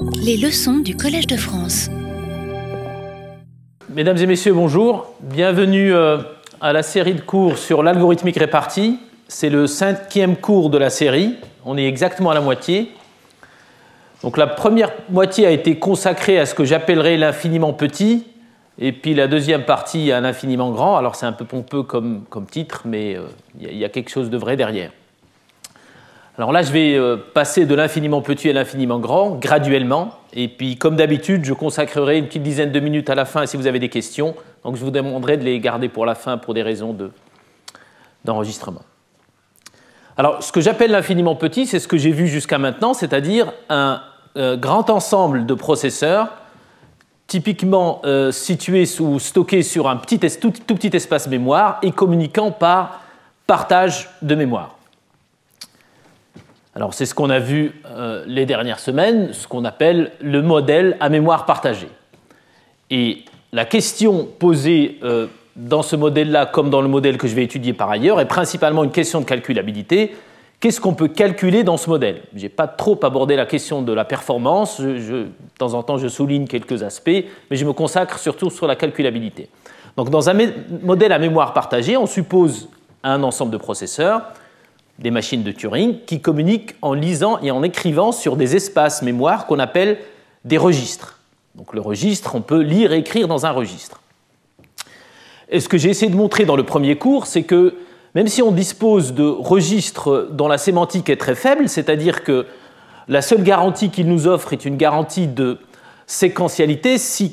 Les leçons du Collège de France. Mesdames et messieurs, bonjour. Bienvenue euh, à la série de cours sur l'algorithmique répartie. C'est le cinquième cours de la série. On est exactement à la moitié. Donc la première moitié a été consacrée à ce que j'appellerais l'infiniment petit, et puis la deuxième partie à l'infiniment grand. Alors c'est un peu pompeux comme, titre, mais euh, il y, a quelque chose de vrai derrière. Alors là, je vais euh, passer de l'infiniment petit à l'infiniment grand graduellement. Et puis, comme d'habitude, je consacrerai une petite dizaine de minutes à la fin si vous avez des questions. Donc, je vous demanderai de les garder pour la fin pour des raisons d'enregistrement. Alors, ce que j'appelle l'infiniment petit, c'est ce que j'ai vu jusqu'à maintenant, c'est-à-dire un euh, grand ensemble de processeurs typiquement euh, situés ou stockés sur un petit, tout petit espace mémoire et communiquant par partage de mémoire. Alors c'est ce qu'on a vu euh, les dernières semaines, ce qu'on appelle le modèle à mémoire partagée. Et la question posée euh, dans ce modèle-là, comme dans le modèle que je vais étudier par ailleurs, est principalement une question de calculabilité. Qu'est-ce qu'on peut calculer dans ce modèle? Je n'ai pas trop abordé la question de la performance, de temps en temps je souligne quelques aspects, mais je me consacre surtout sur la calculabilité. Donc dans un modèle à mémoire partagée, on suppose un ensemble de processeurs des machines de Turing qui communiquent en lisant et en écrivant sur des espaces mémoire qu'on appelle des registres. Donc le registre, on peut lire et écrire dans un registre. Et ce que j'ai essayé de montrer dans le premier cours, c'est que même si on dispose de registres dont la sémantique est très faible, c'est-à-dire que la seule garantie qu'il nous offre est une garantie de séquentialité, si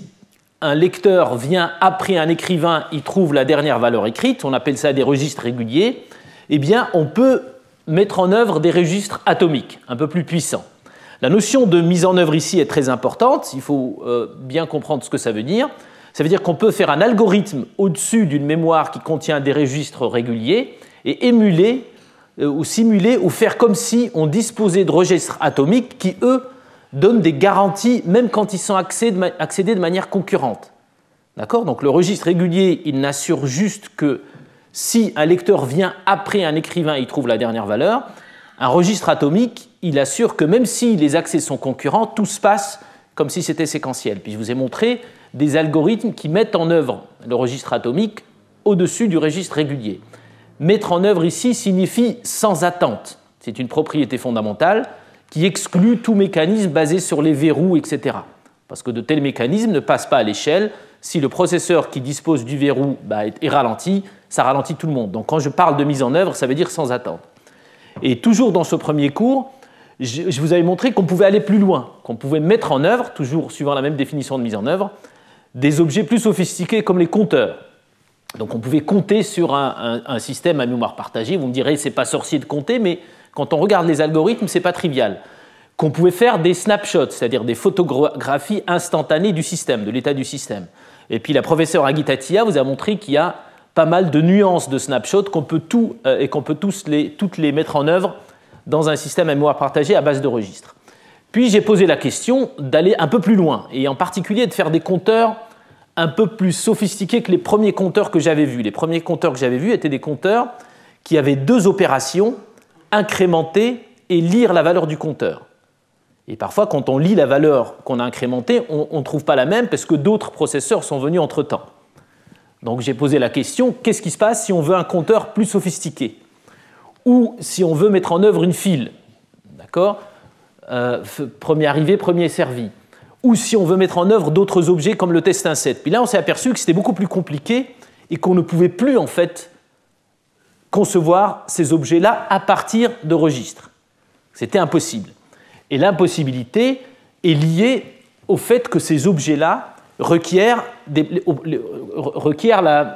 un lecteur vient après un écrivain, il trouve la dernière valeur écrite, on appelle ça des registres réguliers, eh bien on peut mettre en œuvre des registres atomiques un peu plus puissants. La notion de mise en œuvre ici est très importante, il faut euh, bien comprendre ce que ça veut dire. Ça veut dire qu'on peut faire un algorithme au-dessus d'une mémoire qui contient des registres réguliers et émuler euh, ou simuler ou faire comme si on disposait de registres atomiques qui, eux, donnent des garanties même quand ils sont accédés de manière concurrente. D'accord? Donc le registre régulier, il n'assure juste que si un lecteur vient après un écrivain, il trouve la dernière valeur. Un registre atomique, il assure que même si les accès sont concurrents, tout se passe comme si c'était séquentiel. Puis je vous ai montré des algorithmes qui mettent en œuvre le registre atomique au-dessus du registre régulier. Mettre en œuvre ici signifie sans attente. C'est une propriété fondamentale qui exclut tout mécanisme basé sur les verrous, etc. Parce que de tels mécanismes ne passent pas à l'échelle. Si le processeur qui dispose du verrou bah, est ralenti, ça ralentit tout le monde. Donc quand je parle de mise en œuvre, ça veut dire sans attendre. Et toujours dans ce premier cours, je vous avais montré qu'on pouvait aller plus loin, qu'on pouvait mettre en œuvre, toujours suivant la même définition de mise en œuvre, des objets plus sophistiqués comme les compteurs. Donc on pouvait compter sur un, système à mémoire partagée. Vous me direz, c'est pas sorcier de compter, mais quand on regarde les algorithmes, c'est pas trivial. Qu'on pouvait faire des snapshots, c'est-à-dire des photographies instantanées du système, de l'état du système. Et puis la professeure Agitatia vous a montré qu'il y a pas mal de nuances de snapshots qu'on peut tout, euh, et qu'on peut tous les, toutes les mettre en œuvre dans un système à mémoire partagée à base de registres. Puis j'ai posé la question d'aller un peu plus loin, et en particulier de faire des compteurs un peu plus sophistiqués que les premiers compteurs que j'avais vus. Les premiers compteurs que j'avais vus étaient des compteurs qui avaient deux opérations, incrémenter et lire la valeur du compteur. Et parfois, quand on lit la valeur qu'on a incrémentée, on ne trouve pas la même parce que d'autres processeurs sont venus entre-temps. Donc j'ai posé la question, qu'est-ce qui se passe si on veut un compteur plus sophistiqué Ou si on veut mettre en œuvre une file? D'accord? Euh, Premier arrivé, premier servi. Ou si on veut mettre en œuvre d'autres objets comme le test 1.7. Puis là, on s'est aperçu que c'était beaucoup plus compliqué et qu'on ne pouvait plus en fait concevoir ces objets-là à partir de registres. C'était impossible. Et l'impossibilité est liée au fait que ces objets-là requiert,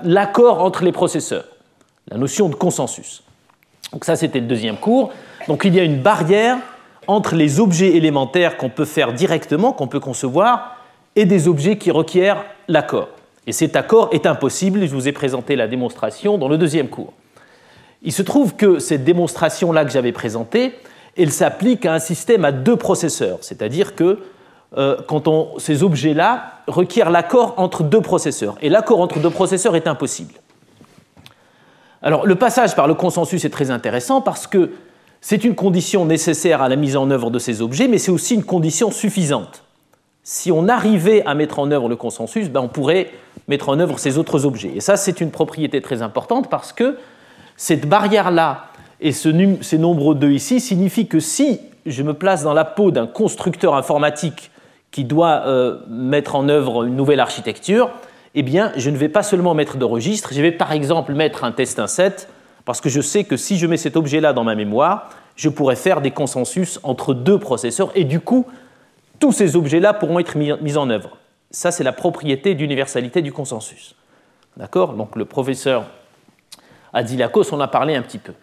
l'accord entre les processeurs, la notion de consensus. Donc ça, c'était le deuxième cours. Donc il y a une barrière entre les objets élémentaires qu'on peut faire directement, qu'on peut concevoir, et des objets qui requièrent l'accord. Et cet accord est impossible, je vous ai présenté la démonstration dans le deuxième cours. Il se trouve que cette démonstration-là que j'avais présentée, elle s'applique à un système à deux processeurs, c'est-à-dire que euh, quand ces objets-là requièrent l'accord entre deux processeurs. Et l'accord entre deux processeurs est impossible. Alors le passage par le consensus est très intéressant parce que C'est une condition nécessaire à la mise en œuvre de ces objets, mais c'est aussi une condition suffisante. Si on arrivait à mettre en œuvre le consensus, ben on pourrait mettre en œuvre ces autres objets. Et ça, c'est une propriété très importante parce que cette barrière-là et ce, ces nombres 2 ici signifient que si je me place dans la peau d'un constructeur informatique qui doit euh, mettre en œuvre une nouvelle architecture, eh bien, je ne vais pas seulement mettre de registre, je vais par exemple mettre un test 1.7 parce que je sais que si je mets cet objet-là dans ma mémoire, je pourrais faire des consensus entre deux processeurs et du coup, tous ces objets-là pourront être mis, en œuvre. Ça, c'est la propriété d'universalité du consensus. D'accord? Donc le professeur Adilakos en a parlé un petit peu.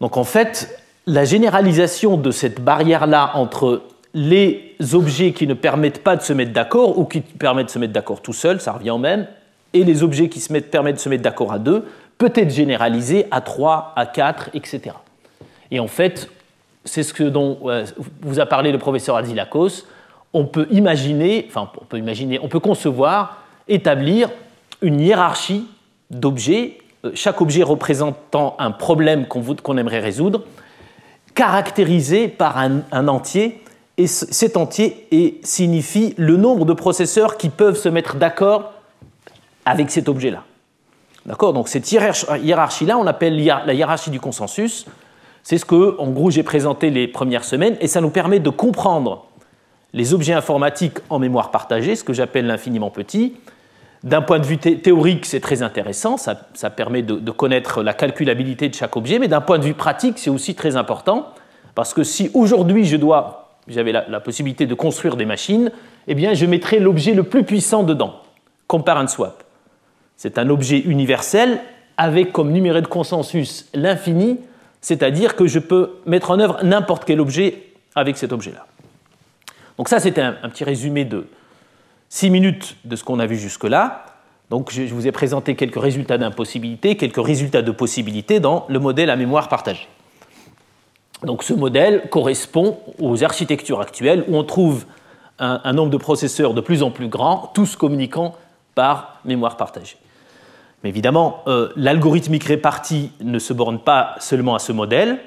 Donc en fait, la généralisation de cette barrière-là entre les objets qui ne permettent pas de se mettre d'accord ou qui permettent de se mettre d'accord tout seul, ça revient au même, et les objets qui permettent de se mettre d'accord à deux, peut être généralisé à 3, à 4, etc. Et en fait, c'est ce que dont euh, vous a parlé le professeur Adilakos. On peut imaginer, enfin, on peut imaginer, on peut concevoir, établir une hiérarchie d'objets, chaque objet représentant un problème qu'on aimerait résoudre, caractérisé par un, entier, et cet entier signifie le nombre de processeurs qui peuvent se mettre d'accord avec cet objet-là. D'accord? Donc cette hiérarchie-là, on appelle la hiérarchie du consensus. C'est ce que, en gros, j'ai présenté les premières semaines, et ça nous permet de comprendre les objets informatiques en mémoire partagée, ce que j'appelle l'infiniment petit. D'un point de vue théorique, c'est très intéressant, ça, permet de, connaître la calculabilité de chaque objet, mais d'un point de vue pratique, c'est aussi très important, parce que si aujourd'hui je dois, j'avais la, la, possibilité de construire des machines, eh bien je mettrai l'objet le plus puissant dedans, compare and swap. C'est un objet universel avec comme numéro de consensus l'infini, c'est-à-dire que je peux mettre en œuvre n'importe quel objet avec cet objet-là. Donc ça, c'était un, petit résumé de six minutes de ce qu'on a vu jusque-là. Donc je, vous ai présenté quelques résultats d'impossibilité, quelques résultats de possibilité dans le modèle à mémoire partagée. Donc ce modèle correspond aux architectures actuelles où on trouve un nombre de processeurs de plus en plus grand, tous communiquant par mémoire partagée. Mais évidemment, euh, l'algorithmique répartie ne se borne pas seulement à ce modèle.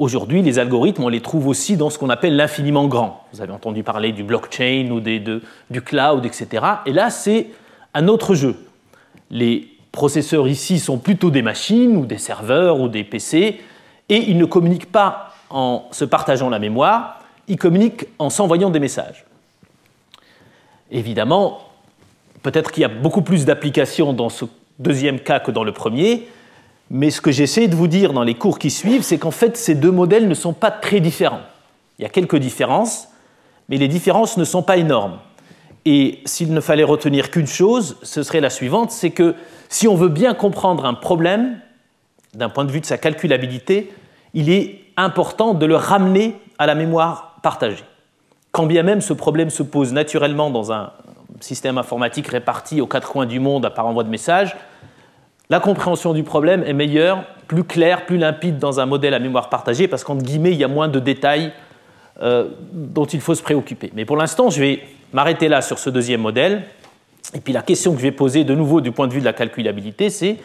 Aujourd'hui, les algorithmes, on les trouve aussi dans ce qu'on appelle l'infiniment grand. Vous avez entendu parler du blockchain ou du cloud, etc. Et là, c'est un autre jeu. Les processeurs ici sont plutôt des machines ou des serveurs ou des PC, et ils ne communiquent pas en se partageant la mémoire, ils communiquent en s'envoyant des messages. Évidemment, peut-être qu'il y a beaucoup plus d'applications dans ce deuxième cas que dans le premier. Mais ce que j'essaie de vous dire dans les cours qui suivent, c'est qu'en fait, ces deux modèles ne sont pas très différents. Il y a quelques différences, mais les différences ne sont pas énormes. Et s'il ne fallait retenir qu'une chose, ce serait la suivante, c'est que si on veut bien comprendre un problème, d'un point de vue de sa calculabilité, il est important de le ramener à la mémoire partagée. Quand bien même ce problème se pose naturellement dans un système informatique réparti aux quatre coins du monde par envoi de messages, la compréhension du problème est meilleure, plus claire, plus limpide dans un modèle à mémoire partagée, parce qu'entre guillemets, il y a moins de détails euh, dont il faut se préoccuper. Mais pour l'instant, je vais m'arrêter là sur ce deuxième modèle. Et puis la question que je vais poser de nouveau du point de vue de la calculabilité, c'est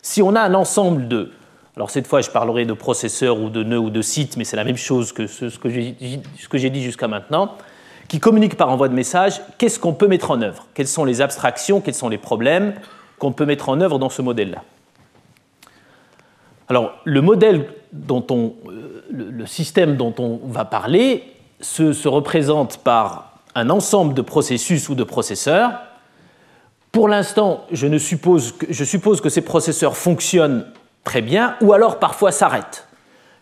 si on a un ensemble de... Alors cette fois, je parlerai de processeurs ou de nœuds ou de sites, mais c'est la même chose que ce, ce que j'ai dit jusqu'à maintenant, qui communiquent par envoi de messages, qu'est-ce qu'on peut mettre en œuvre? Quelles sont les abstractions, quels sont les problèmes? Qu'on peut mettre en œuvre dans ce modèle-là. Alors, le modèle dont on, euh, le système dont on va parler se, représente par un ensemble de processus ou de processeurs. Pour l'instant, je, suppose que, je suppose que ces processeurs fonctionnent très bien ou alors parfois s'arrêtent.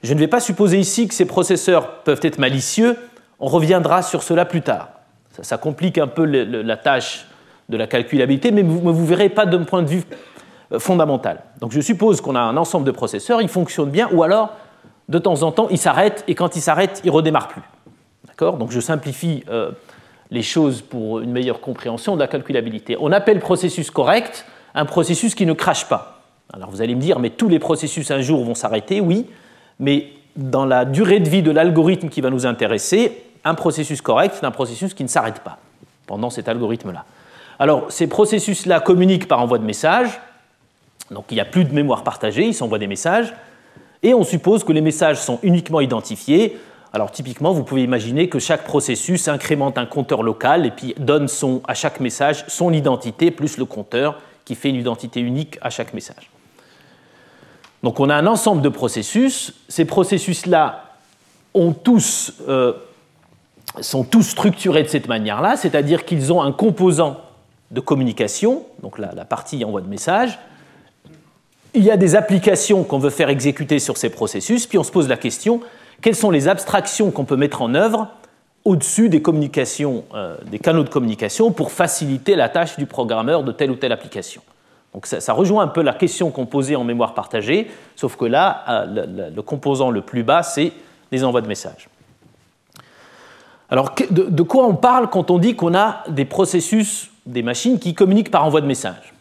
Je ne vais pas supposer ici que ces processeurs peuvent être malicieux, on reviendra sur cela plus tard. Ça, complique un peu la tâche de la calculabilité, mais vous ne vous verrez pas d'un point de vue euh, fondamental. Donc je suppose qu'on a un ensemble de processeurs, ils fonctionnent bien, ou alors de temps en temps ils s'arrêtent, et quand ils s'arrêtent, ils ne redémarrent plus. D'accord? Donc je simplifie euh, les choses pour une meilleure compréhension de la calculabilité. On appelle processus correct un processus qui ne crache pas. Alors vous allez me dire, mais tous les processus un jour vont s'arrêter, oui, mais dans la durée de vie de l'algorithme qui va nous intéresser, un processus correct, c'est un processus qui ne s'arrête pas pendant cet algorithme-là. Alors, ces processus-là communiquent par envoi de messages, donc il n'y a plus de mémoire partagée, ils s'envoient des messages, Et on suppose que les messages sont uniquement identifiés. Alors typiquement, vous pouvez imaginer que chaque processus incrémente un compteur local et puis donne à chaque message son identité plus le compteur qui fait une identité unique à chaque message. Donc on a un ensemble de processus. Ces processus-là euh, sont tous structurés de cette manière-là, c'est-à-dire qu'ils ont un composant de communication, donc la, partie envoi de message. Il y a des applications qu'on veut faire exécuter sur ces processus, puis on se pose la question, quelles sont les abstractions qu'on peut mettre en œuvre au-dessus des communications, euh, des canaux de communication pour faciliter la tâche du programmeur de telle ou telle application. Donc ça, rejoint un peu la question qu'on posait en mémoire partagée, sauf que là, euh, le, composant le plus bas, c'est les envois de messages. Alors de, quoi on parle quand on dit qu'on a des processus, des machines qui communiquent par envoi de messages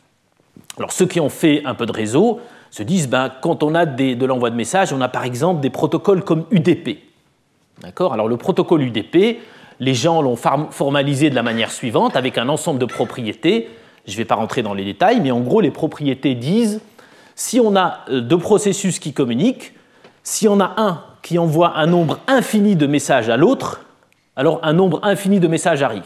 Alors ceux qui ont fait un peu de réseau se disent, ben, quand on a de l'envoi de messages, on a par exemple des protocoles comme UDP. D'accord? Alors le protocole UDP, les gens l'ont formalisé de la manière suivante, avec un ensemble de propriétés. Je ne vais pas rentrer dans les détails, mais en gros, les propriétés disent, si on a euh, deux processus qui communiquent, si on a un qui envoie un nombre infini de messages à l'autre, alors un nombre infini de messages arrive.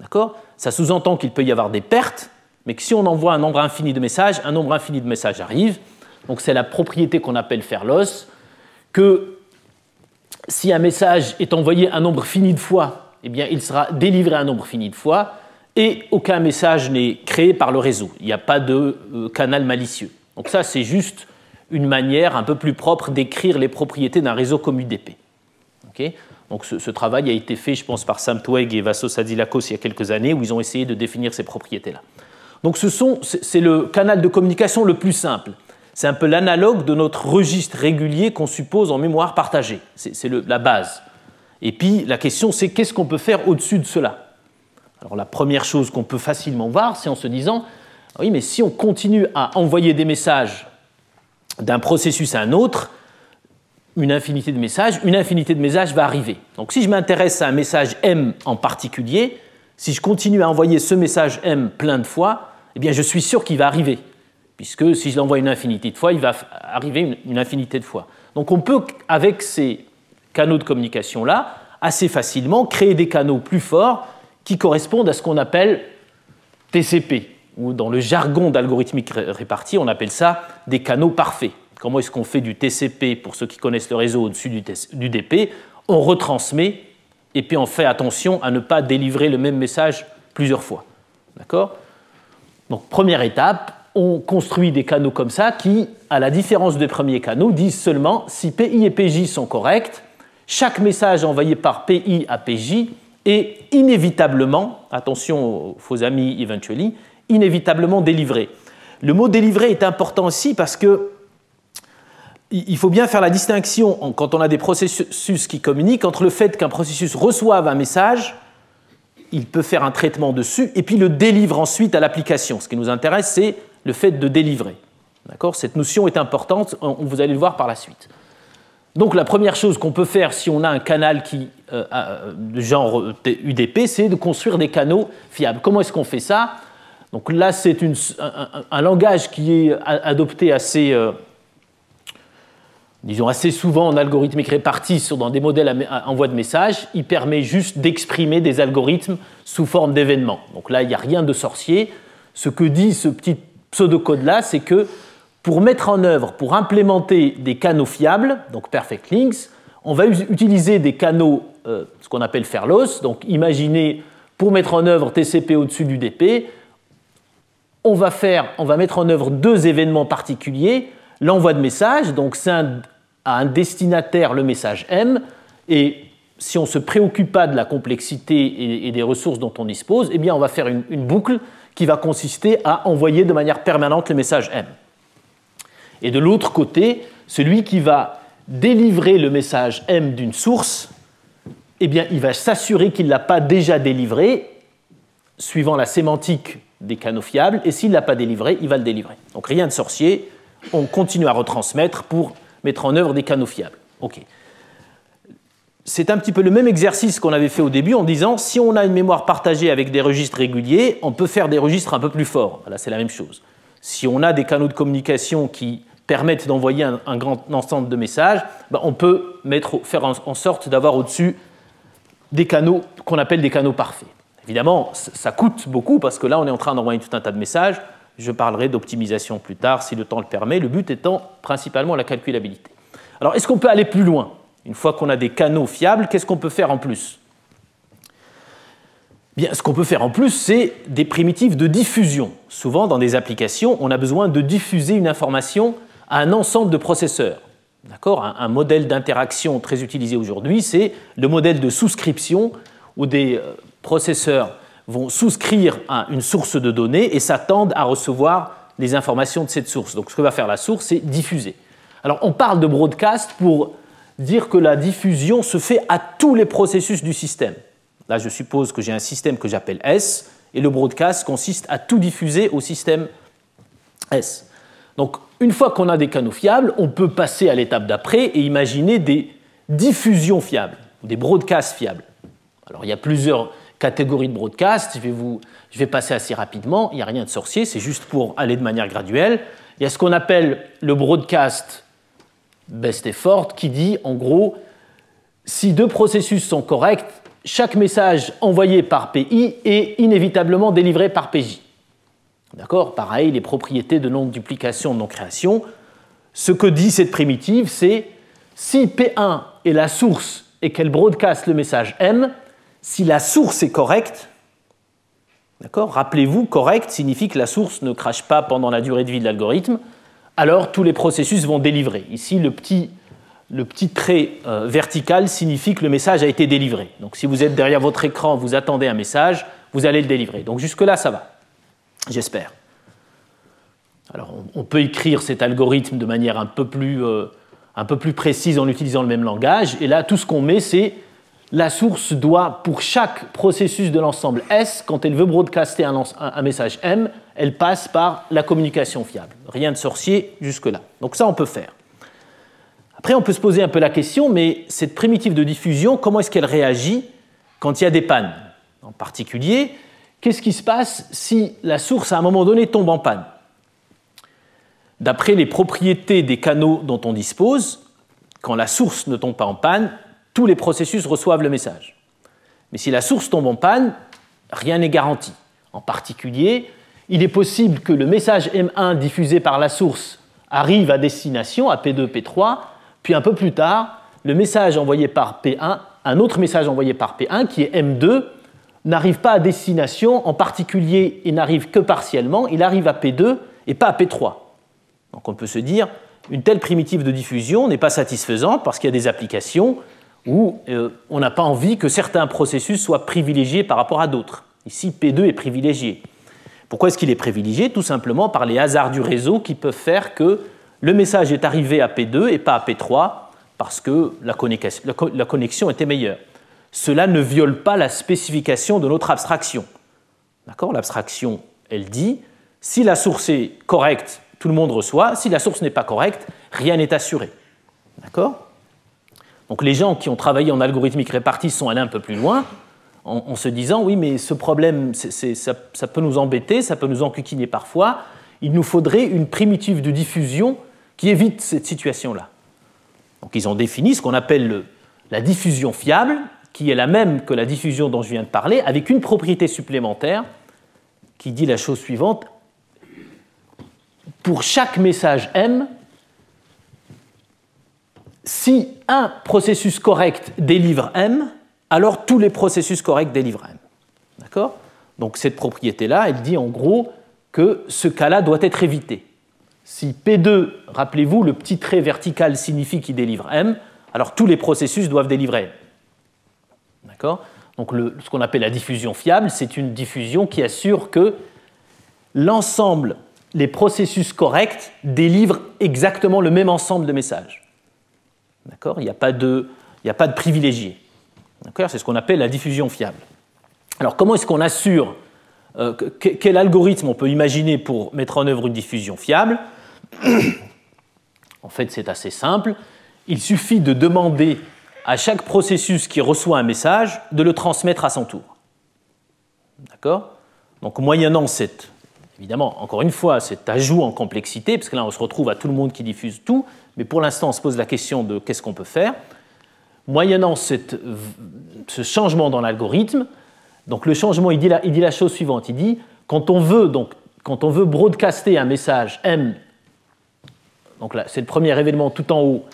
D'accord? Ça sous-entend qu'il peut y avoir des pertes, mais que si on envoie un nombre infini de messages, un nombre infini de messages arrive. Donc c'est la propriété qu'on appelle faire l'os, que si un message est envoyé un nombre fini de fois, eh bien, il sera délivré un nombre fini de fois et aucun message n'est créé par le réseau. Il n'y a pas de euh, canal malicieux. Donc ça, c'est juste une manière un peu plus propre d'écrire les propriétés d'un réseau comme UDP. Donc ce, travail a été fait, je pense, par Sam Tweg et Vassos Adilakos il y a quelques années, où ils ont essayé de définir ces propriétés-là. Donc c'est le canal de communication le plus simple. C'est un peu l'analogue de notre registre régulier qu'on suppose en mémoire partagée. C'est la base. Et puis la question, c'est qu'est-ce qu'on peut faire au-dessus de cela? Alors la première chose qu'on peut facilement voir, c'est en se disant, oui, mais si on continue à envoyer des messages d'un processus à un autre, une infinité de messages, une infinité de messages va arriver. Donc si je m'intéresse à un message M en particulier, si je continue à envoyer ce message M plein de fois, eh bien je suis sûr qu'il va arriver puisque si je l'envoie une infinité de fois, il va arriver une, infinité de fois. Donc on peut, avec ces canaux de communication-là, assez facilement créer des canaux plus forts qui correspondent à ce qu'on appelle TCP, ou dans le jargon d'algorithmique répartie, on appelle ça des canaux parfaits. Comment est-ce qu'on fait du TCP, pour ceux qui connaissent le réseau au-dessus du, DP On retransmet, et puis on fait attention à ne pas délivrer le même message plusieurs fois. D'accord? Donc première étape, on construit des canaux comme ça qui, à la différence des premiers canaux, disent seulement si PI et PJ sont corrects, chaque message envoyé par PI à PJ est inévitablement, attention aux faux amis eventually, inévitablement délivré. Le mot délivré est important aussi parce que il faut bien faire la distinction quand on a des processus qui communiquent entre le fait qu'un processus reçoive un message, il peut faire un traitement dessus, et puis le délivre ensuite à l'application. Ce qui nous intéresse, c'est le fait de délivrer. D'accord? Cette notion est importante, vous allez le voir par la suite. Donc la première chose qu'on peut faire si on a un canal qui, euh, de genre UDP, c'est de construire des canaux fiables. Comment est-ce qu'on fait ça? Donc là, c'est un, langage qui est adopté assez, euh, disons assez souvent en algorithmique répartie sur, dans des modèles à envoi de messages. Il permet juste d'exprimer des algorithmes sous forme d'événements. Donc là, il n'y a rien de sorcier. Ce que dit ce petit pseudo-code-là, c'est que pour mettre en œuvre, pour implémenter des canaux fiables, donc perfect links, on va utiliser des canaux, euh, ce qu'on appelle Fairless. Donc imaginez, pour mettre en œuvre TCP au-dessus du DP, on va, faire, on va mettre en œuvre deux événements particuliers. L'envoi de message, donc c'est à un destinataire le message M, et si on ne se préoccupe pas de la complexité et, des ressources dont on dispose, eh bien on va faire une boucle qui va consister à envoyer de manière permanente le message M. Et de l'autre côté, celui qui va délivrer le message M d'une source, eh bien, il va s'assurer qu'il ne l'a pas déjà délivré, suivant la sémantique des canaux fiables, et s'il ne l'a pas délivré, il va le délivrer. Donc rien de sorcier, on continue à retransmettre pour mettre en œuvre des canaux fiables. C'est un petit peu le même exercice qu'on avait fait au début en disant si on a une mémoire partagée avec des registres réguliers, on peut faire des registres un peu plus forts. Là, c'est la même chose. Si on a des canaux de communication qui permettent d'envoyer un, grand ensemble de messages, ben, on peut faire en, sorte d'avoir au-dessus des canaux qu'on appelle des canaux parfaits. Évidemment, ça coûte beaucoup parce que là, on est en train d'envoyer tout un tas de messages. Je parlerai d'optimisation plus tard si le temps le permet, le but étant principalement la calculabilité. Alors, est-ce qu'on peut aller plus loin? Une fois qu'on a des canaux fiables, qu'est-ce qu'on peut faire en plus? Bien, ce qu'on peut faire en plus, c'est des primitives de diffusion. Souvent, dans des applications, on a besoin de diffuser une information à un ensemble de processeurs. D'accord? Un, modèle d'interaction très utilisé aujourd'hui, c'est le modèle de souscription, où des euh, processeurs vont souscrire à une source de données et s'attendent à recevoir les informations de cette source. Donc ce que va faire la source, c'est diffuser. Alors on parle de broadcast pour dire que la diffusion se fait à tous les processus du système. Là, je suppose que j'ai un système que j'appelle S, et le broadcast consiste à tout diffuser au système S. Donc une fois qu'on a des canaux fiables, on peut passer à l'étape d'après et imaginer des diffusions fiables, des broadcasts fiables. Alors il y a plusieurs catégorie de broadcast. Je vais, je vais passer assez rapidement. Il n'y a rien de sorcier, c'est juste pour aller de manière graduelle. Il y a ce qu'on appelle le broadcast best effort qui dit en gros si deux processus sont corrects, chaque message envoyé par PI est inévitablement délivré par PJ. D'accord? Pareil, les propriétés de non-duplication, non-création. Ce que dit cette primitive, c'est si P1 est la source et qu'elle broadcast le message M, si la source est correcte, Rappelez-vous, correct signifie que la source ne crache pas pendant la durée de vie de l'algorithme, alors tous les processus vont délivrer. Ici, le petit, petit trait euh, vertical signifie que le message a été délivré. Donc si vous êtes derrière votre écran, vous attendez un message, vous allez le délivrer. Donc jusque-là, ça va, j'espère. Alors on, peut écrire cet algorithme de manière euh, un peu plus précise en utilisant le même langage, et là, tout ce qu'on met, c'est la source doit, pour chaque processus de l'ensemble S, quand elle veut broadcaster un, message M, elle passe par la communication fiable. Rien de sorcier jusque-là. Donc ça, on peut faire. Après, on peut se poser un peu la question, mais cette primitive de diffusion, comment est-ce qu'elle réagit quand il y a des pannes En particulier, qu'est-ce qui se passe si la source, à un moment donné, tombe en panne D'après les propriétés des canaux dont on dispose, quand la source ne tombe pas en panne, tous les processus reçoivent le message. Mais si la source tombe en panne, rien n'est garanti. En particulier, il est possible que le message M1 diffusé par la source arrive à destination, à P2, P3, puis un peu plus tard, le message envoyé par P1, un autre message envoyé par P1, qui est M2, n'arrive pas à destination, en particulier, il n'arrive que partiellement, il arrive à P2 et pas à P3. Donc on peut se dire, une telle primitive de diffusion n'est pas satisfaisante parce qu'il y a des applications où euh, on n'a pas envie que certains processus soient privilégiés par rapport à d'autres. Ici, P2 est privilégié. Pourquoi est-ce qu'il est privilégié? Tout simplement par les hasards du réseau qui peuvent faire que le message est arrivé à P2 et pas à P3 parce que la connexion était meilleure. Cela ne viole pas la spécification de notre abstraction. D'accord? L'abstraction, elle dit si la source est correcte, tout le monde reçoit. Si la source n'est pas correcte, rien n'est assuré. D'accord? Donc les gens qui ont travaillé en algorithmique répartie sont allés un peu plus loin en, se disant oui mais ce problème ça, peut nous embêter, ça peut nous encuquiner parfois, il nous faudrait une primitive de diffusion qui évite cette situation-là. Donc ils ont défini ce qu'on appelle la diffusion fiable, qui est la même que la diffusion dont je viens de parler, avec une propriété supplémentaire qui dit la chose suivante. Pour chaque message M, si un processus correct délivre M, alors tous les processus corrects délivrent M. D'accord? Donc cette propriété-là, elle dit en gros que ce cas-là doit être évité. Si P2, rappelez-vous, le petit trait vertical signifie qu'il délivre M, alors tous les processus doivent délivrer M. D'accord? Donc ce qu'on appelle la diffusion fiable, c'est une diffusion qui assure que l'ensemble, les processus corrects délivrent exactement le même ensemble de messages. D'accord? Il n'y a, pas de, a pas de privilégié. C'est ce qu'on appelle la diffusion fiable. Alors comment est-ce qu'on assure euh, quel algorithme on peut imaginer pour mettre en œuvre une diffusion fiable? En fait, c'est assez simple. Il suffit de demander à chaque processus qui reçoit un message de le transmettre à son tour. D'accord? Donc moyennant cette Évidemment, encore une fois, cet ajout en complexité, parce que là, on se retrouve à tout le monde qui diffuse tout, mais pour l'instant, on se pose la question de qu'est-ce qu'on peut faire. Moyennant ce changement dans l'algorithme, donc le changement, il dit, la, il dit, la, chose suivante, il dit, quand on veut, donc, quand on veut broadcaster un message M, donc là, c'est le premier événement tout en haut,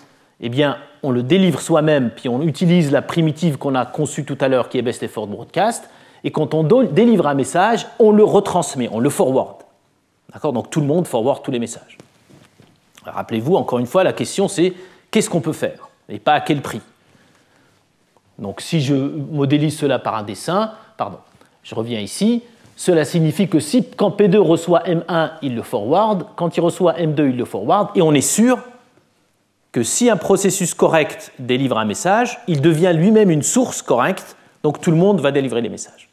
eh bien, on le délivre soi-même, puis on utilise la primitive qu'on a conçue tout à l'heure, qui est Best Effort Broadcast, et quand on délivre un message, on le retransmet, on le forward. D'accord? Donc tout le monde forward tous les messages. Rappelez-vous, encore une fois, la question c'est qu'est-ce qu'on peut faire? Et pas à quel prix? Donc si je modélise cela par un dessin, pardon, je reviens ici, cela signifie que si quand P2 reçoit M1, il le forward, quand il reçoit M2, il le forward, et on est sûr que si un processus correct délivre un message, il devient lui-même une source correcte, donc tout le monde va délivrer les messages.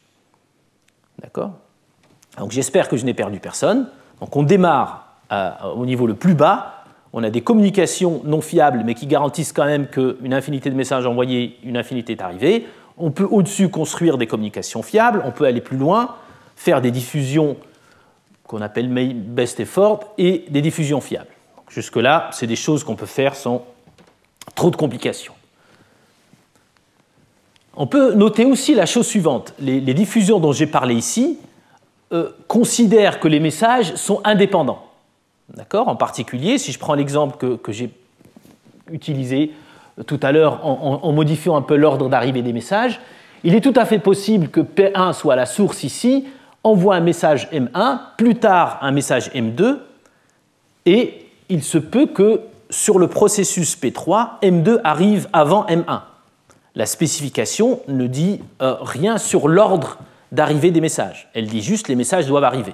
D'accord? Donc j'espère que je n'ai perdu personne. Donc on démarre au niveau le plus bas. On a des communications non fiables, mais qui garantissent quand même qu'une infinité de messages envoyés, une infinité est arrivée. On peut au-dessus construire des communications fiables. On peut aller plus loin, faire des diffusions qu'on appelle best effort et des diffusions fiables. Jusque-là, c'est des choses qu'on peut faire sans trop de complications. On peut noter aussi la chose suivante. Les, diffusions dont j'ai parlé ici euh, considèrent que les messages sont indépendants. En particulier, si je prends l'exemple que, j'ai utilisé tout à l'heure en, modifiant un peu l'ordre d'arrivée des messages, il est tout à fait possible que P1 soit la source ici, envoie un message M1, plus tard un message M2, et il se peut que sur le processus P3, M2 arrive avant M1 la spécification ne dit euh, rien sur l'ordre d'arrivée des messages. Elle dit juste les messages doivent arriver.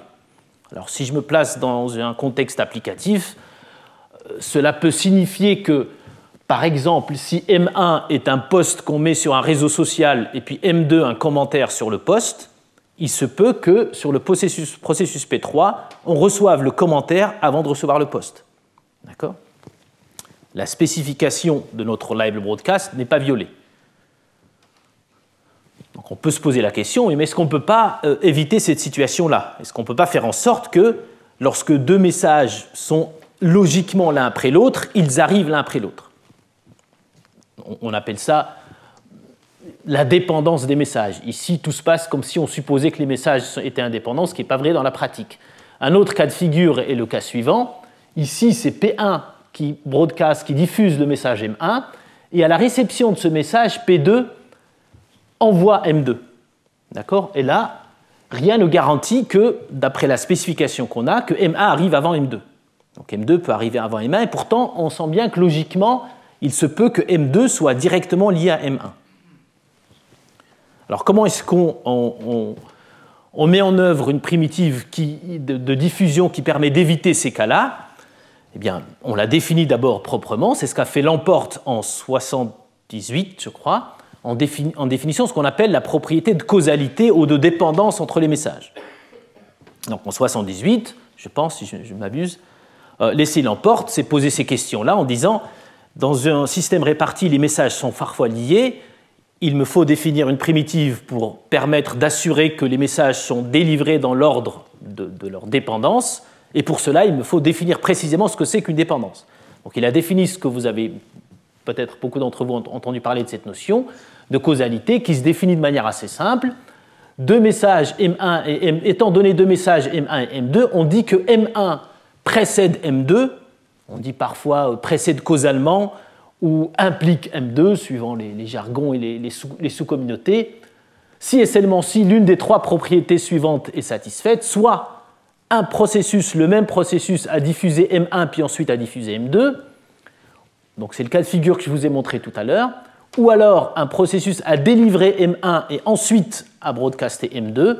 Alors si je me place dans un contexte applicatif, euh, cela peut signifier que, par exemple, si M1 est un post qu'on met sur un réseau social et puis M2 un commentaire sur le post, il se peut que sur le processus, processus P3, on reçoive le commentaire avant de recevoir le post. D'accord? La spécification de notre live broadcast n'est pas violée on peut se poser la question, mais est-ce qu'on ne peut pas euh, éviter cette situation-là? Est-ce qu'on ne peut pas faire en sorte que lorsque deux messages sont logiquement l'un après l'autre, ils arrivent l'un après l'autre? On appelle ça la dépendance des messages. Ici, tout se passe comme si on supposait que les messages étaient indépendants, ce qui n'est pas vrai dans la pratique. Un autre cas de figure est le cas suivant. Ici, c'est P1 qui broadcast, qui diffuse le message M1, et à la réception de ce message, P2 envoie M2. D'accord? Et là, rien ne garantit que, d'après la spécification qu'on a, que M1 arrive avant M2. Donc M2 peut arriver avant M1, et pourtant, on sent bien que logiquement, il se peut que M2 soit directement lié à M1. Alors comment est-ce qu'on on, met en œuvre une primitive de, diffusion qui permet d'éviter ces cas-là? Eh bien, on la définit d'abord proprement, c'est ce qu'a fait Lamporte en 78, je crois en, définition ce qu'on appelle la propriété de causalité ou de dépendance entre les messages. Donc en 78, je pense, si je, m'abuse, euh, l'essai l'emporte s'est posé ces questions-là en disant dans un système réparti, les messages sont parfois liés. Il me faut définir une primitive pour permettre d'assurer que les messages sont délivrés dans l'ordre de, de, leur dépendance. Et pour cela, il me faut définir précisément ce que c'est qu'une dépendance. Donc il a défini ce que vous avez peut-être beaucoup d'entre vous ont entendu parler de cette notion de causalité qui se définit de manière assez simple. Deux messages M1 et M, étant donné deux messages M1 et M2, on dit que M1 précède M2, on dit parfois précède causalement ou implique M2, suivant les, jargons et les, sous-communautés, si et seulement si l'une des trois propriétés suivantes est satisfaite, soit un processus, le même processus, a diffusé M1 puis ensuite a diffusé M2, donc c'est le cas de figure que je vous ai montré tout à l'heure, ou alors un processus a délivré M1 et ensuite a broadcasté M2,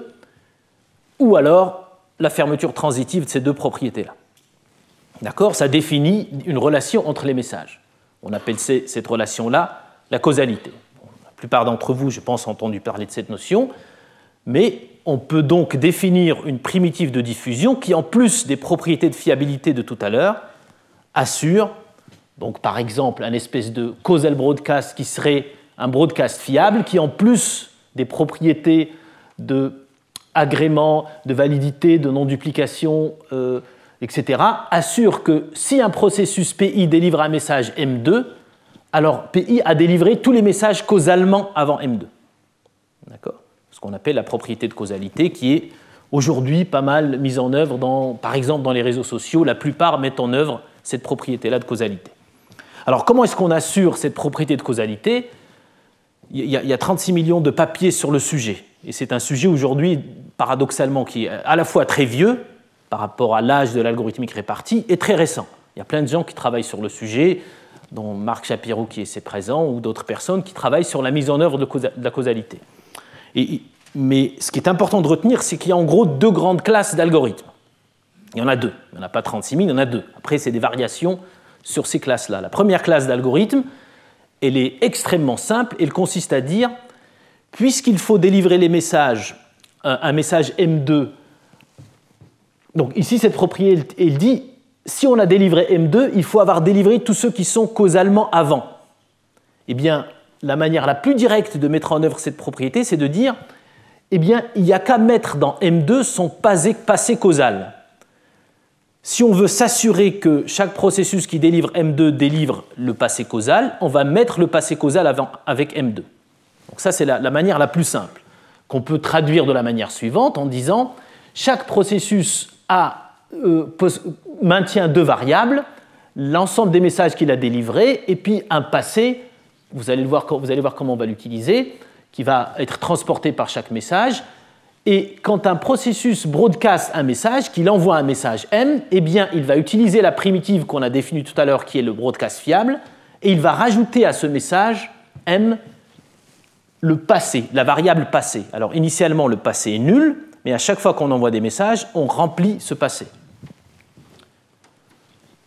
ou alors la fermeture transitive de ces deux propriétés-là. D'accord? Ça définit une relation entre les messages. On appelle cette relation-là la causalité. la plupart d'entre vous, je pense, ont entendu parler de cette notion, mais on peut donc définir une primitive de diffusion qui, en plus des propriétés de fiabilité de tout à l'heure, assure donc par exemple un espèce de causal broadcast qui serait un broadcast fiable qui en plus des propriétés de agrément, de validité, de non-duplication, euh, etc., assure que si un processus PI délivre un message M2, alors PI a délivré tous les messages causalement avant M2. D'accord? Ce qu'on appelle la propriété de causalité qui est aujourd'hui pas mal mise en œuvre, dans, par exemple dans les réseaux sociaux. La plupart mettent en œuvre cette propriété-là de causalité. Alors comment est-ce qu'on assure cette propriété de causalité? Il y, a, 36 millions de papiers sur le sujet. Et c'est un sujet aujourd'hui, paradoxalement, qui est à la fois très vieux par rapport à l'âge de l'algorithmique répartie et très récent. Il y a plein de gens qui travaillent sur le sujet, dont Marc Shapiro qui est présent, ou d'autres personnes qui travaillent sur la mise en œuvre de, la causalité. mais ce qui est important de retenir, c'est qu'il y a en gros deux grandes classes d'algorithmes. Il y en a deux. Il n'y en a pas 36 000, il y en a deux. Après, c'est des variations sur ces classes-là. La première classe d'algorithmes, elle est extrêmement simple. Elle consiste à dire, puisqu'il faut délivrer les messages, un message M2, donc ici, cette propriété, elle dit, si on a délivré M2, il faut avoir délivré tous ceux qui sont causalement avant. Eh bien, la manière la plus directe de mettre en œuvre cette propriété, c'est de dire, eh bien, il n'y a qu'à mettre dans M2 son passé causal. Si on veut s'assurer que chaque processus qui délivre M2 délivre le passé causal, on va mettre le passé causal avec M2. Donc ça, c'est la, manière la plus simple, qu'on peut traduire de la manière suivante en disant chaque processus a, euh, maintient deux variables, l'ensemble des messages qu'il a délivrés, et puis un passé, vous allez, voir, vous allez voir comment on va l'utiliser, qui va être transporté par chaque message, et quand un processus broadcast un message, qu'il envoie un message M, eh bien, il va utiliser la primitive qu'on a définie tout à l'heure, qui est le broadcast fiable, et il va rajouter à ce message M le passé, la variable passé. Alors, initialement, le passé est nul, mais à chaque fois qu'on envoie des messages, on remplit ce passé.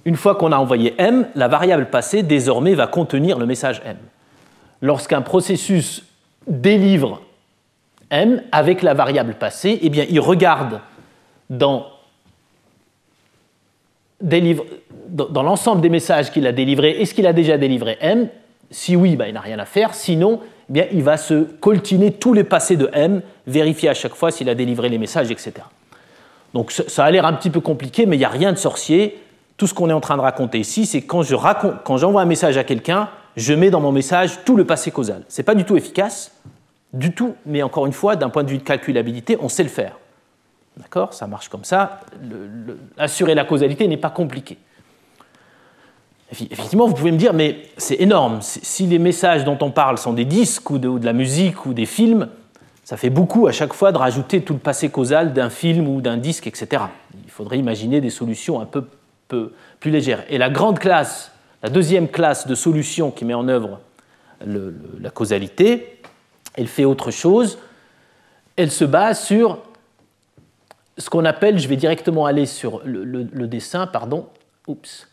Une fois qu'on a envoyé M, la variable passé désormais va contenir le message M. Lorsqu'un processus délivre M avec la variable passée, eh bien, il regarde dans, dans l'ensemble des messages qu'il a délivrés, est-ce qu'il a déjà délivré M Si oui, ben, il n'a rien à faire. Sinon, eh bien, il va se coltiner tous les passés de M, vérifier à chaque fois s'il a délivré les messages, etc. Donc ça a l'air un petit peu compliqué, mais il n'y a rien de sorcier. Tout ce qu'on est en train de raconter ici, c'est quand j'envoie un message à quelqu'un, je mets dans mon message tout le passé causal. Ce n'est pas du tout efficace, du tout, mais encore une fois, d'un point de vue de calculabilité, on sait le faire. D'accord? Ça marche comme ça. assurer la causalité n'est pas compliqué. Effectivement, vous pouvez me dire, mais c'est énorme. Si les messages dont on parle sont des disques ou de, la musique ou des films, ça fait beaucoup à chaque fois de rajouter tout le passé causal d'un film ou d'un disque, etc. Il faudrait imaginer des solutions un peu, plus légères. Et la grande classe, la deuxième classe de solutions qui met en œuvre la causalité, elle fait autre chose. Elle se base sur ce qu'on appelle, je vais directement aller sur le, dessin, pardon, oups,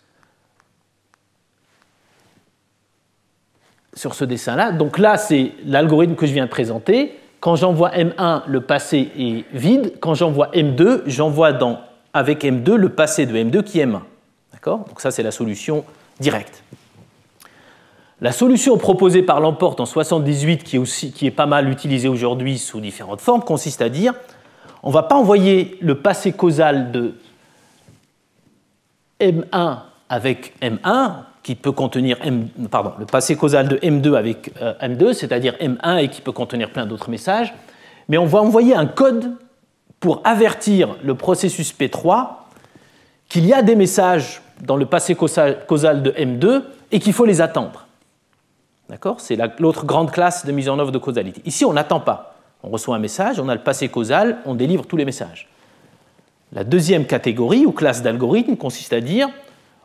sur ce dessin-là. Donc là, c'est l'algorithme que je viens de présenter. Quand j'envoie M1, le passé est vide. Quand j'envoie M2, j'envoie avec M2 le passé de M2 qui est M1. D'accord? Donc ça, c'est la solution directe. La solution proposée par Lamporte en 78, qui est, pas mal utilisée aujourd'hui sous différentes formes, consiste à dire on ne va pas envoyer le passé causal de M1 avec M1, qui peut contenir pardon, le passé causal de M2 avec euh, M2, c'est-à-dire M1 et qui peut contenir plein d'autres messages, mais on va envoyer un code pour avertir le processus P3 qu'il y a des messages dans le passé causal de M2 et qu'il faut les attendre. C'est l'autre grande classe de mise en œuvre de causalité. Ici, on n'attend pas. On reçoit un message, on a le passé causal, on délivre tous les messages. La deuxième catégorie ou classe d'algorithme consiste à dire,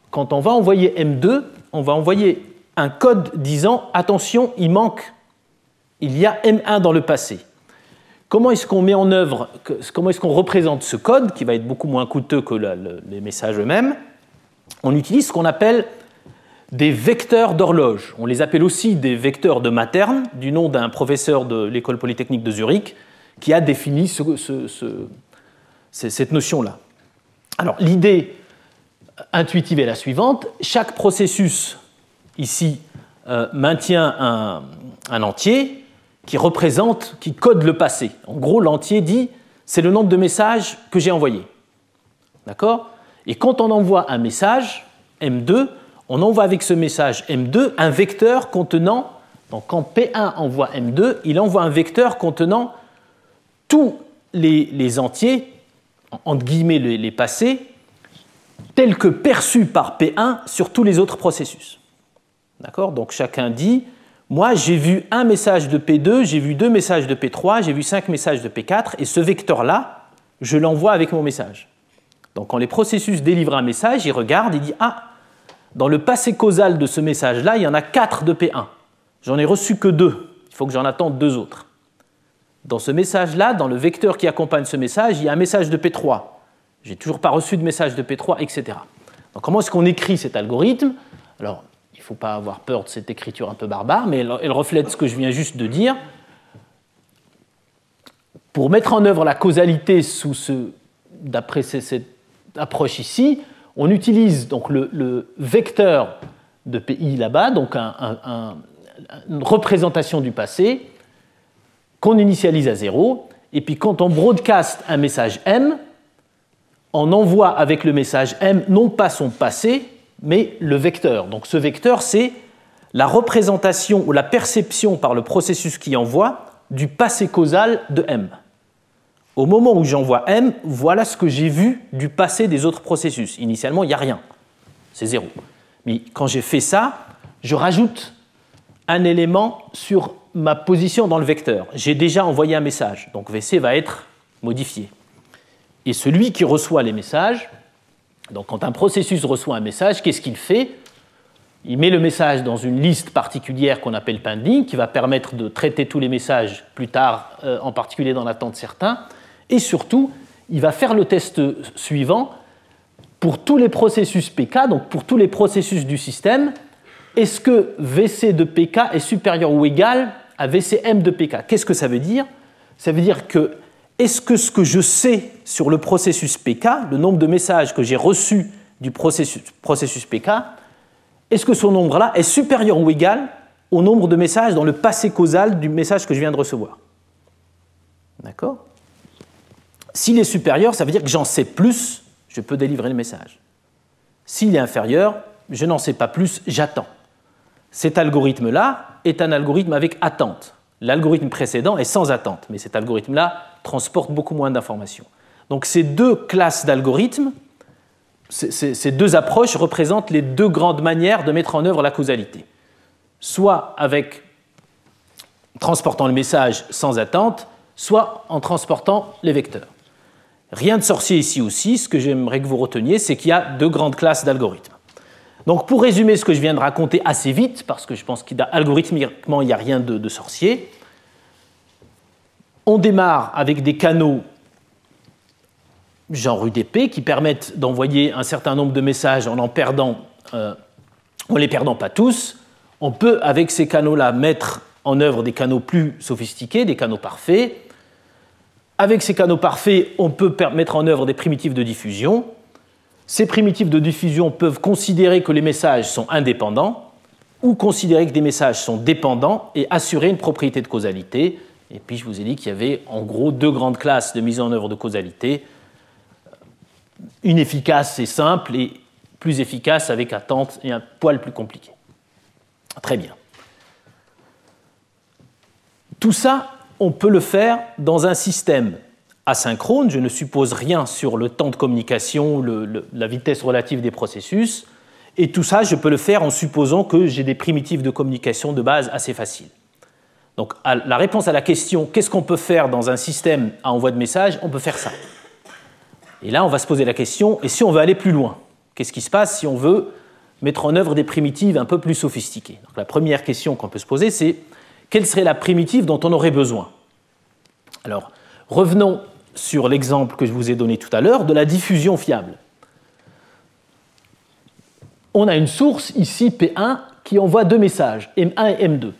quand on va envoyer M2, on va envoyer un code disant attention, il manque, il y a M1 dans le passé. Comment est-ce qu'on met en œuvre, comment est-ce qu'on représente ce code, qui va être beaucoup moins coûteux que les messages eux-mêmes? On utilise ce qu'on appelle des vecteurs d'horloge. On les appelle aussi des vecteurs de materne, du nom d'un professeur de l'école polytechnique de Zurich, qui a défini cette notion-là. Alors l'idée intuitive est la suivante. Chaque processus ici euh, maintient un, entier qui représente, qui code le passé. En gros, l'entier dit c'est le nombre de messages que j'ai envoyés. D'accord? Et quand on envoie un message, M2, on envoie avec ce message M2 un vecteur contenant, donc quand P1 envoie M2, il envoie un vecteur contenant tous les, entiers, entre guillemets les passés, tels que perçus par P1 sur tous les autres processus. D'accord? Donc chacun dit, moi j'ai vu un message de P2, j'ai vu deux messages de P3, j'ai vu cinq messages de P4, et ce vecteur-là, je l'envoie avec mon message. Donc quand les processus délivrent un message, il regarde, il dit, ah, dans le passé causal de ce message-là, il y en a quatre de P1. J'en ai reçu que deux. Il faut que j'en attende deux autres. Dans ce message-là, dans le vecteur qui accompagne ce message, il y a un message de P3. J'ai toujours pas reçu de message de P3, etc. Donc comment est-ce qu'on écrit cet algorithme? Alors, il ne faut pas avoir peur de cette écriture un peu barbare, mais elle, reflète ce que je viens juste de dire. Pour mettre en œuvre la causalité sous ce, d'après cette approche ici, on utilise donc le, vecteur de PI là-bas, donc une représentation du passé, qu'on initialise à 0, et puis quand on broadcast un message M, on envoie avec le message M non pas son passé, mais le vecteur. Donc ce vecteur, c'est la représentation ou la perception par le processus qui envoie du passé causal de M. Au moment où j'envoie M, voilà ce que j'ai vu du passé des autres processus. Initialement, il n'y a rien. C'est zéro. Mais quand j'ai fait ça, je rajoute un élément sur ma position dans le vecteur. J'ai déjà envoyé un message, donc VC va être modifié. Et celui qui reçoit les messages, donc quand un processus reçoit un message, qu'est-ce qu'il fait? Il met le message dans une liste particulière qu'on appelle pending, qui va permettre de traiter tous les messages plus tard, euh, en particulier dans l'attente certains. Et surtout, il va faire le test suivant pour tous les processus PK, donc pour tous les processus du système. Est-ce que VC de PK est supérieur ou égal à VCM de PK Qu'est-ce que ça veut dire? Ça veut dire que est-ce que ce que je sais sur le processus PK, le nombre de messages que j'ai reçus du processus, processus PK, est-ce que ce nombre-là est supérieur ou égal au nombre de messages dans le passé causal du message que je viens de recevoir? D'accord? S'il est supérieur, ça veut dire que j'en sais plus, je peux délivrer le message. S'il est inférieur, je n'en sais pas plus, j'attends. Cet algorithme-là est un algorithme avec attente. L'algorithme précédent est sans attente, mais cet algorithme-là transporte beaucoup moins d'informations. Donc ces deux classes d'algorithmes, ces deux approches représentent les deux grandes manières de mettre en œuvre la causalité. Soit avec transportant le message sans attente, soit en transportant les vecteurs. Rien de sorcier ici aussi, ce que j'aimerais que vous reteniez, c'est qu'il y a deux grandes classes d'algorithmes. Donc pour résumer ce que je viens de raconter assez vite, parce que je pense qu'algorithmiquement il n'y a rien de, sorcier, on démarre avec des canaux genre UDP qui permettent d'envoyer un certain nombre de messages en en perdant, euh, en les perdant pas tous. On peut avec ces canaux-là mettre en œuvre des canaux plus sophistiqués, des canaux parfaits. Avec ces canaux parfaits, on peut mettre en œuvre des primitives de diffusion. Ces primitives de diffusion peuvent considérer que les messages sont indépendants ou considérer que des messages sont dépendants et assurer une propriété de causalité. Et puis je vous ai dit qu'il y avait en gros deux grandes classes de mise en œuvre de causalité. Une efficace et simple et plus efficace avec attente et un poil plus compliqué. Très bien. Tout ça, on peut le faire dans un système asynchrone, je ne suppose rien sur le temps de communication, la vitesse relative des processus, et tout ça, je peux le faire en supposant que j'ai des primitives de communication de base assez faciles. Donc la réponse à la question qu'est-ce qu'on peut faire dans un système à envoi de message, on peut faire ça. Et là, on va se poser la question, et si on veut aller plus loin Qu'est-ce qui se passe si on veut mettre en œuvre des primitives un peu plus sophistiquées? La première question qu'on peut se poser, c'est quelle serait la primitive dont on aurait besoin? Alors, revenons sur l'exemple que je vous ai donné tout à l'heure de la diffusion fiable. On a une source ici, P1, qui envoie deux messages, M1 et M2.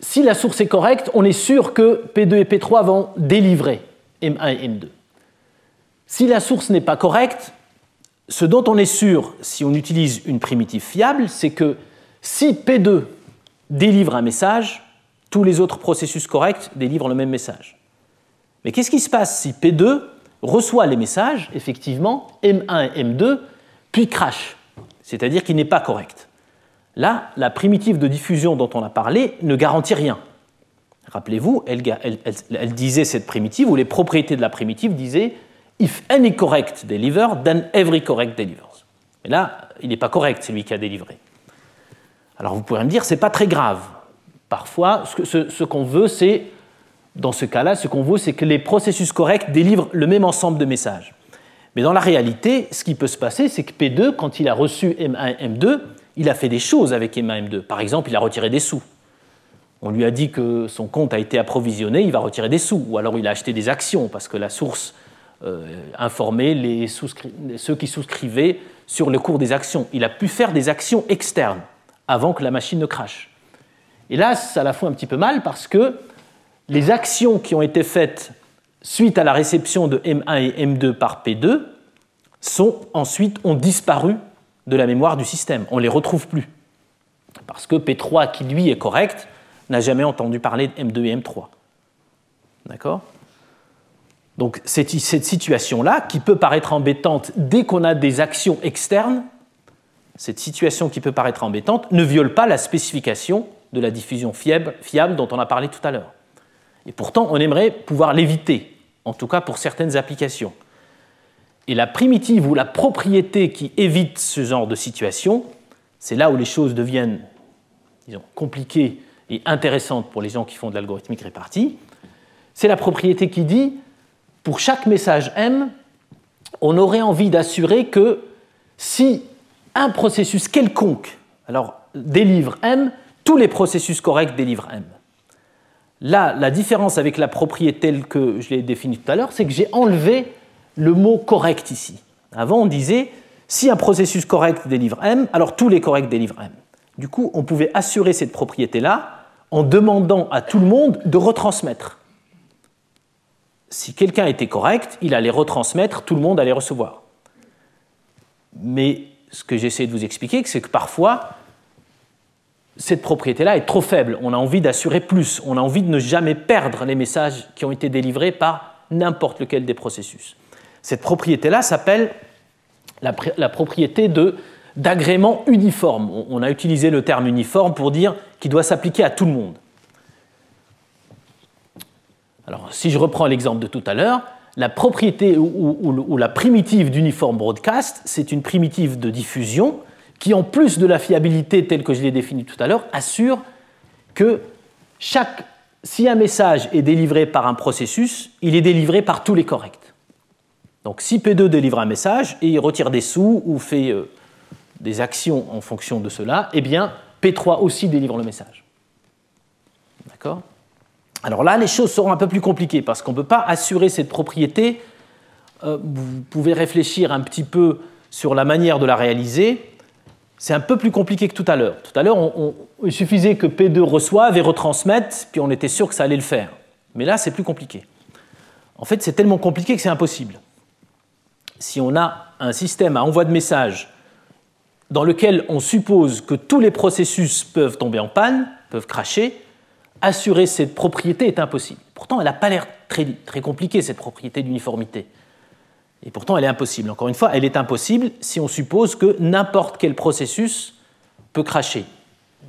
Si la source est correcte, on est sûr que P2 et P3 vont délivrer M1 et M2. Si la source n'est pas correcte, ce dont on est sûr si on utilise une primitive fiable, c'est que si P2 délivre un message, Tous les autres processus corrects délivrent le même message. Mais qu'est-ce qui se passe si P2 reçoit les messages, effectivement, M1 et M2, puis crash, c'est-à-dire qu'il n'est pas correct? Là, la primitive de diffusion dont on a parlé ne garantit rien. Rappelez-vous, elle, disait cette primitive, ou les propriétés de la primitive disaient If any correct deliver, then every correct delivers. Mais là, il n'est pas correct, celui qui a délivré. Alors vous pourrez me dire, c'est pas très grave. Parfois, ce, qu'on veut, c'est, dans ce cas-là, ce qu'on veut, c'est que les processus corrects délivrent le même ensemble de messages. Mais dans la réalité, ce qui peut se passer, c'est que P2, quand il a reçu M1 et M2, il a fait des choses avec M1 et M2. Par exemple, il a retiré des sous. On lui a dit que son compte a été approvisionné, il va retirer des sous. Ou alors il a acheté des actions parce que la source euh, informait ceux qui souscrivaient sur le cours des actions. Il a pu faire des actions externes avant que la machine ne crache. Et là, ça la fout un petit peu mal parce que les actions qui ont été faites suite à la réception de M1 et M2 par P2 sont ensuite ont disparu de la mémoire du système. On ne les retrouve plus. Parce que P3, qui lui est correct, n'a jamais entendu parler de M2 et M3. D'accord? Donc cette, cette situation-là, qui peut paraître embêtante dès qu'on a des actions externes, cette situation qui peut paraître embêtante ne viole pas la spécification de la diffusion fiable, dont on a parlé tout à l'heure. Et pourtant, on aimerait pouvoir l'éviter, en tout cas pour certaines applications. Et la primitive ou la propriété qui évite ce genre de situation, c'est là où les choses deviennent disons, compliquées et intéressantes pour les gens qui font de l'algorithmique répartie. C'est la propriété qui dit, pour chaque message M, on aurait envie d'assurer que si un processus quelconque alors, délivre M, tous les processus corrects délivrent M. Là, la différence avec la propriété telle que je l'ai définie tout à l'heure, c'est que j'ai enlevé le mot correct ici. Avant, on disait si un processus correct délivre M, alors tous les corrects délivrent M. Du coup, on pouvait assurer cette propriété-là en demandant à tout le monde de retransmettre. Si quelqu'un était correct, il allait retransmettre, tout le monde allait recevoir. Mais ce que j'essaie de vous expliquer, c'est que parfois, cette propriété-là est trop faible. On a envie d'assurer plus. On a envie de ne jamais perdre les messages qui ont été délivrés par n'importe lequel des processus. Cette propriété-là s'appelle la, propriété d'agrément uniforme. On a utilisé le terme uniforme pour dire qu'il doit s'appliquer à tout le monde. Alors, si je reprends l'exemple de tout à l'heure, la propriété ou, la primitive d'uniforme broadcast, c'est une primitive de diffusion qui, en plus de la fiabilité telle que je l'ai définie tout à l'heure, assure que chaque, si un message est délivré par un processus, il est délivré par tous les corrects. Donc si P2 délivre un message et il retire des sous ou fait euh, des actions en fonction de cela, eh bien P3 aussi délivre le message. D'accord? Alors là, les choses seront un peu plus compliquées parce qu'on ne peut pas assurer cette propriété. Euh, vous pouvez réfléchir un petit peu sur la manière de la réaliser. C'est un peu plus compliqué que tout à l'heure. Tout à l'heure, il suffisait que P2 reçoive et retransmette, puis on était sûr que ça allait le faire. Mais là, c'est plus compliqué. En fait, c'est tellement compliqué que c'est impossible si on a un système à envoi de messages dans lequel on suppose que tous les processus peuvent tomber en panne, peuvent cracher, assurer cette propriété est impossible. Pourtant, elle n'a pas l'air très, compliquée, cette propriété d'uniformité. Et pourtant, elle est impossible. Encore une fois, elle est impossible si on suppose que n'importe quel processus peut cracher.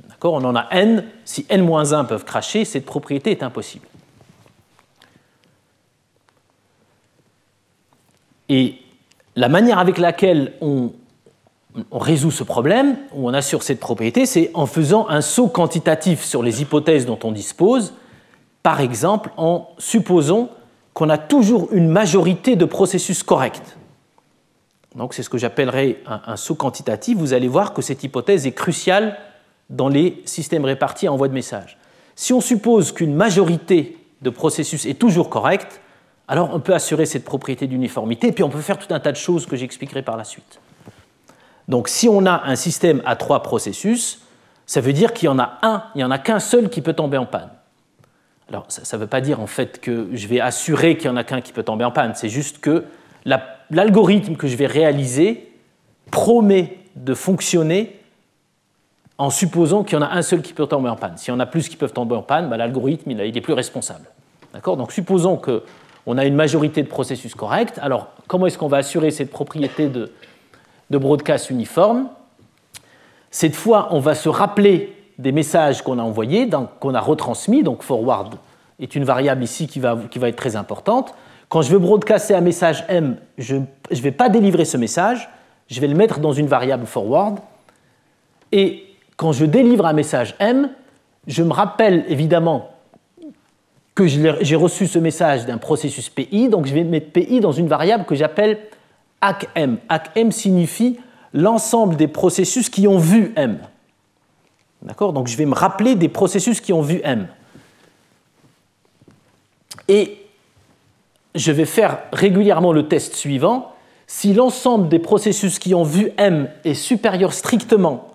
D'accord? On en a n. Si n-1 peuvent cracher, cette propriété est impossible. Et la manière avec laquelle on, résout ce problème, ou on assure cette propriété, c'est en faisant un saut quantitatif sur les hypothèses dont on dispose, par exemple en supposant qu'on a toujours une majorité de processus corrects. Donc c'est ce que j'appellerais un, saut quantitatif. Vous allez voir que cette hypothèse est cruciale dans les systèmes répartis en voie de message. Si on suppose qu'une majorité de processus est toujours correcte, alors on peut assurer cette propriété d'uniformité, puis on peut faire tout un tas de choses que j'expliquerai par la suite. Donc si on a un système à trois processus, ça veut dire qu'il y en a un, il n'y en a qu'un seul qui peut tomber en panne. Alors ça ne veut pas dire en fait que je vais assurer qu'il n'y en a qu'un qui peut tomber en panne, c'est juste que l'algorithme que je vais réaliser promet de fonctionner en supposant qu'il y en a un seul qui peut tomber en panne. Si on a plus qui peuvent tomber en panne, bah, l'algorithme il, est plus responsable. D'accord? Donc supposons qu'on a une majorité de processus corrects. Alors comment est-ce qu'on va assurer cette propriété de, de broadcast uniforme Cette fois, on va se rappeler des messages qu'on a envoyés, qu'on a retransmis. Donc forward est une variable ici qui va, qui va être très importante. Quand je veux broadcaster un message M, je ne vais pas délivrer ce message, je vais le mettre dans une variable forward. Et quand je délivre un message M, je me rappelle évidemment que j'ai reçu ce message d'un processus PI, donc je vais mettre PI dans une variable que j'appelle ACM. ACM signifie l'ensemble des processus qui ont vu M. D'accord? Donc je vais me rappeler des processus qui ont vu M. Et je vais faire régulièrement le test suivant. Si l'ensemble des processus qui ont vu M est supérieur strictement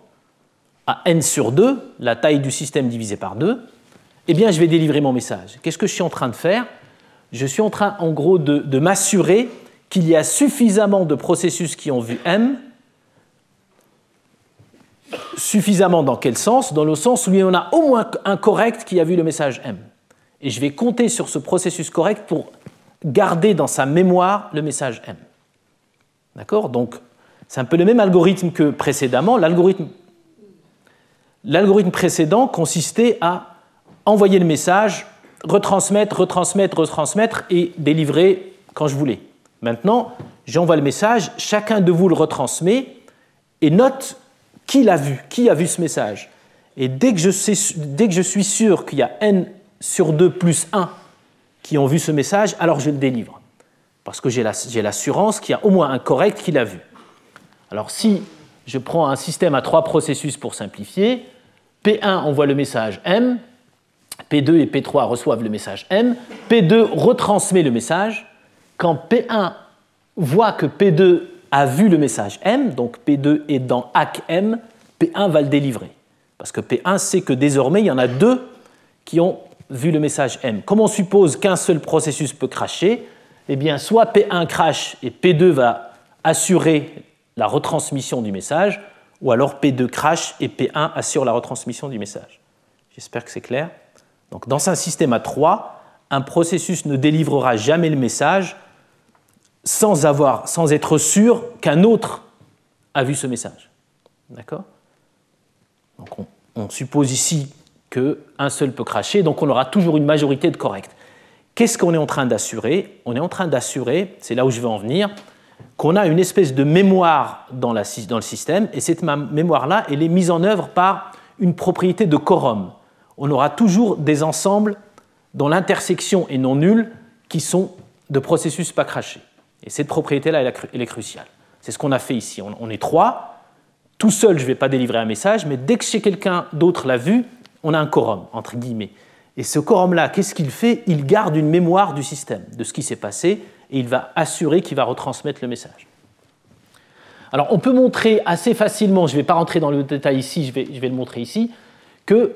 à n sur 2, la taille du système divisé par 2, eh bien je vais délivrer mon message. Qu'est-ce que je suis en train de faire? Je suis en train en gros de, de m'assurer qu'il y a suffisamment de processus qui ont vu M. Suffisamment dans quel sens? Dans le sens où il y en a au moins un correct qui a vu le message M. Et je vais compter sur ce processus correct pour garder dans sa mémoire le message M. D'accord? Donc, c'est un peu le même algorithme que précédemment. L'algorithme, précédent consistait à envoyer le message, retransmettre, retransmettre, retransmettre et délivrer quand je voulais. Maintenant, j'envoie le message, chacun de vous le retransmet et note qui l'a vu, qui a vu ce message. Et dès que je, suis sûr qu'il y a n sur 2 plus 1 qui ont vu ce message, alors je le délivre. Parce que j'ai l'assurance qu'il y a au moins un correct qui l'a vu. Alors si je prends un système à trois processus pour simplifier, P1 envoie le message M, P2 et P3 reçoivent le message M, P2 retransmet le message. Quand P1 voit que P2 a vu le message M, donc P2 est dans hack M, P1 va le délivrer. Parce que P1 sait que désormais, il y en a deux qui ont vu le message M. Comme on suppose qu'un seul processus peut cracher, eh bien, soit P1 crache et P2 va assurer la retransmission du message, ou alors P2 crache et P1 assure la retransmission du message. J'espère que c'est clair. Donc, dans un système à 3, un processus ne délivrera jamais le message sans, avoir, sans être sûr qu'un autre a vu ce message. D'accord? Donc, on suppose ici qu'un seul peut cracher, donc on aura toujours une majorité de corrects. Qu'est-ce qu'on est en train d'assurer? On est en train d'assurer, c'est là où je veux en venir, qu'on a une espèce de mémoire dans, la, dans le système, et cette mémoire-là, elle est mise en œuvre par une propriété de quorum. On aura toujours des ensembles dont l'intersection est non nulle, qui sont de processus pas crachés. Et cette propriété-là, elle, est cruciale. C'est ce qu'on a fait ici. On, est trois. Tout seul, je ne vais pas délivrer un message, mais dès que chez quelqu'un d'autre l'a vu, on a un quorum, entre guillemets. Et ce quorum-là, qu'est-ce qu'il fait? Il garde une mémoire du système, de ce qui s'est passé, et il va assurer qu'il va retransmettre le message. Alors on peut montrer assez facilement, je ne vais pas rentrer dans le détail ici, je vais, le montrer ici, que,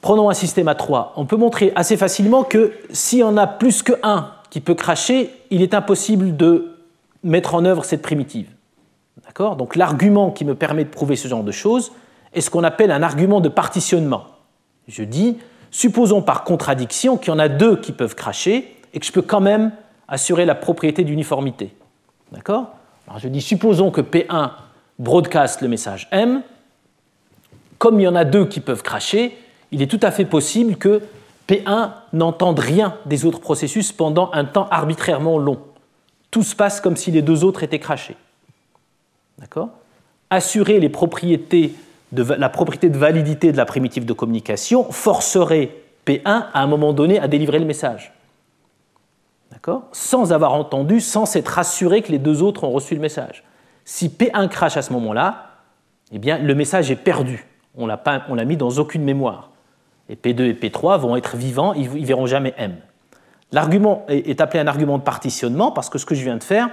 prenons un système à 3, on peut montrer assez facilement que s'il y en a plus que un qui peut cracher, il est impossible de mettre en œuvre cette primitive. D'accord? Donc l'argument qui me permet de prouver ce genre de choses, est ce qu'on appelle un argument de partitionnement. Je dis, supposons par contradiction qu'il y en a deux qui peuvent cracher et que je peux quand même assurer la propriété d'uniformité. D'accord? Alors je dis, supposons que P1 broadcast le message M. Comme il y en a deux qui peuvent cracher, il est tout à fait possible que P1 n'entende rien des autres processus pendant un temps arbitrairement long. Tout se passe comme si les deux autres étaient crachés. Assurer la propriété de validité de la primitive de communication forcerait P1 à un moment donné à délivrer le message. D'accord? Sans avoir entendu, sans s'être assuré que les deux autres ont reçu le message. Si P1 crache à ce moment-là, eh bien, le message est perdu. On l'a mis dans aucune mémoire. Et P2 et P3 vont être vivants, ils ne verront jamais M. L'argument est appelé un argument de partitionnement parce que ce que je viens de faire,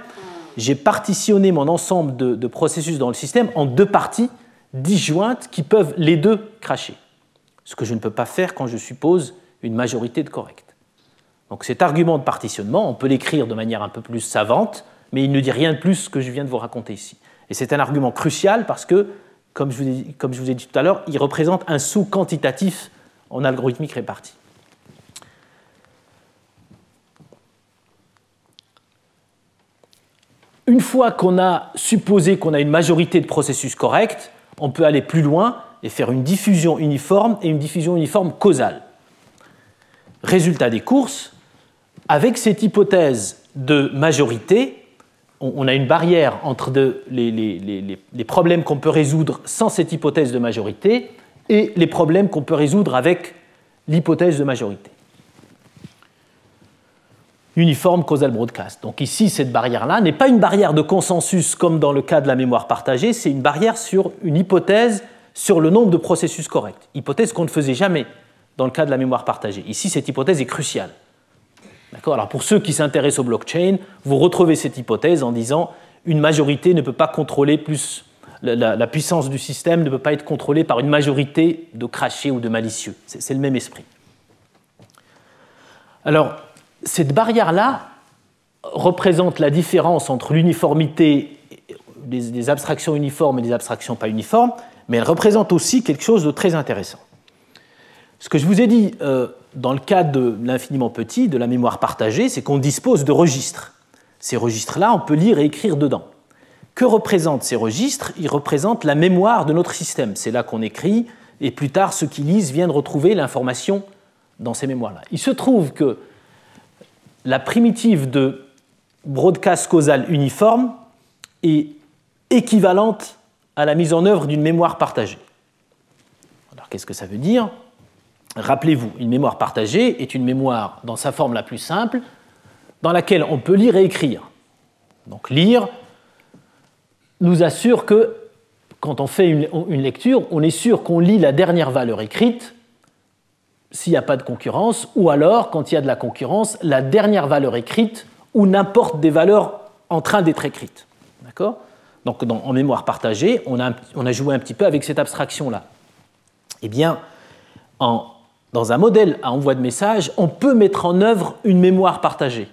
j'ai partitionné mon ensemble de processus dans le système en deux parties disjointes qui peuvent les deux cracher. Ce que je ne peux pas faire quand je suppose une majorité de corrects. Donc cet argument de partitionnement, on peut l'écrire de manière un peu plus savante, mais il ne dit rien de plus que je viens de vous raconter ici. Et c'est un argument crucial parce que comme je, vous ai, dit tout à l'heure, il représente un sous quantitatif en algorithmique répartie. Une fois qu'on a supposé qu'on a une majorité de processus corrects, on peut aller plus loin et faire une diffusion uniforme et une diffusion uniforme causale. Résultat des courses, avec cette hypothèse de majorité, on, a une barrière entre les, problèmes qu'on peut résoudre sans cette hypothèse de majorité et les problèmes qu'on peut résoudre avec l'hypothèse de majorité. Uniforme causal broadcast. Donc ici, cette barrière-là n'est pas une barrière de consensus comme dans le cas de la mémoire partagée, c'est une barrière sur une hypothèse sur le nombre de processus corrects. Hypothèse qu'on ne faisait jamais dans le cas de la mémoire partagée. Ici, cette hypothèse est cruciale. Alors pour ceux qui s'intéressent au blockchain, vous retrouvez cette hypothèse en disant une majorité ne peut pas contrôler plus la, puissance du système ne peut pas être contrôlée par une majorité de crachés ou de malicieux. C'est le même esprit. Alors cette barrière-là représente la différence entre l'uniformité des abstractions uniformes et des abstractions pas uniformes, mais elle représente aussi quelque chose de très intéressant. Ce que je vous ai dit euh, dans le cas de l'infiniment petit, de la mémoire partagée, c'est qu'on dispose de registres. Ces registres-là, on peut lire et écrire dedans. Que représentent ces registres Ils représentent la mémoire de notre système. C'est là qu'on écrit, et plus tard, ceux qui lisent viennent retrouver l'information dans ces mémoires-là. Il se trouve que la primitive de broadcast causal uniforme est équivalente à la mise en œuvre d'une mémoire partagée. Alors qu'est-ce que ça veut dire? Rappelez-vous, une mémoire partagée est une mémoire dans sa forme la plus simple, dans laquelle on peut lire et écrire. Donc lire nous assure que quand on fait une, lecture, on est sûr qu'on lit la dernière valeur écrite s'il n'y a pas de concurrence, ou alors, quand il y a de la concurrence, la dernière valeur écrite ou n'importe des valeurs en train d'être écrites. Donc en mémoire partagée, on a, joué un petit peu avec cette abstraction-là. Eh bien, en, dans un modèle à envoi de message, on peut mettre en œuvre une mémoire partagée.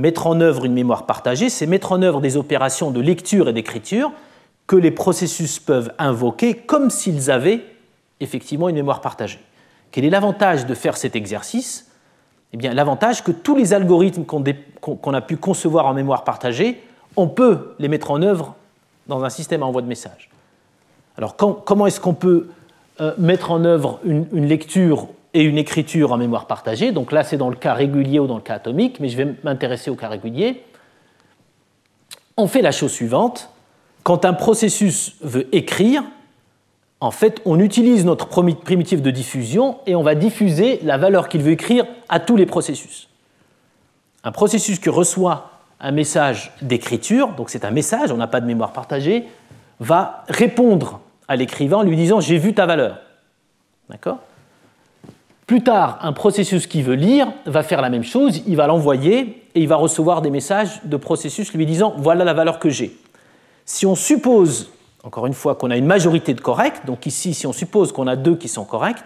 Mettre en œuvre une mémoire partagée, c'est mettre en œuvre des opérations de lecture et d'écriture que les processus peuvent invoquer comme s'ils avaient effectivement une mémoire partagée. Quel est l'avantage de faire cet exercice? Eh bien, l'avantage que tous les algorithmes qu'on a pu concevoir en mémoire partagée, on peut les mettre en œuvre dans un système à envoi de message. Alors, comment est-ce qu'on peut euh, mettre en œuvre une lecture et une écriture en mémoire partagée. Donc là, c'est dans le cas régulier ou dans le cas atomique, mais je vais m'intéresser au cas régulier. On fait la chose suivante. Quand un processus veut écrire, en fait, on utilise notre primitive de diffusion et on va diffuser la valeur qu'il veut écrire à tous les processus. Un processus qui reçoit un message d'écriture, donc c'est un message, on n'a pas de mémoire partagée, va répondre à l'écrivain en lui disant j'ai vu ta valeur. D'accord? Plus tard, un processus qui veut lire va faire la même chose, il va l'envoyer et il va recevoir des messages de processus lui disant voilà la valeur que j'ai. Si on suppose, encore une fois, qu'on a une majorité de corrects, donc ici, si on suppose qu'on a deux qui sont corrects,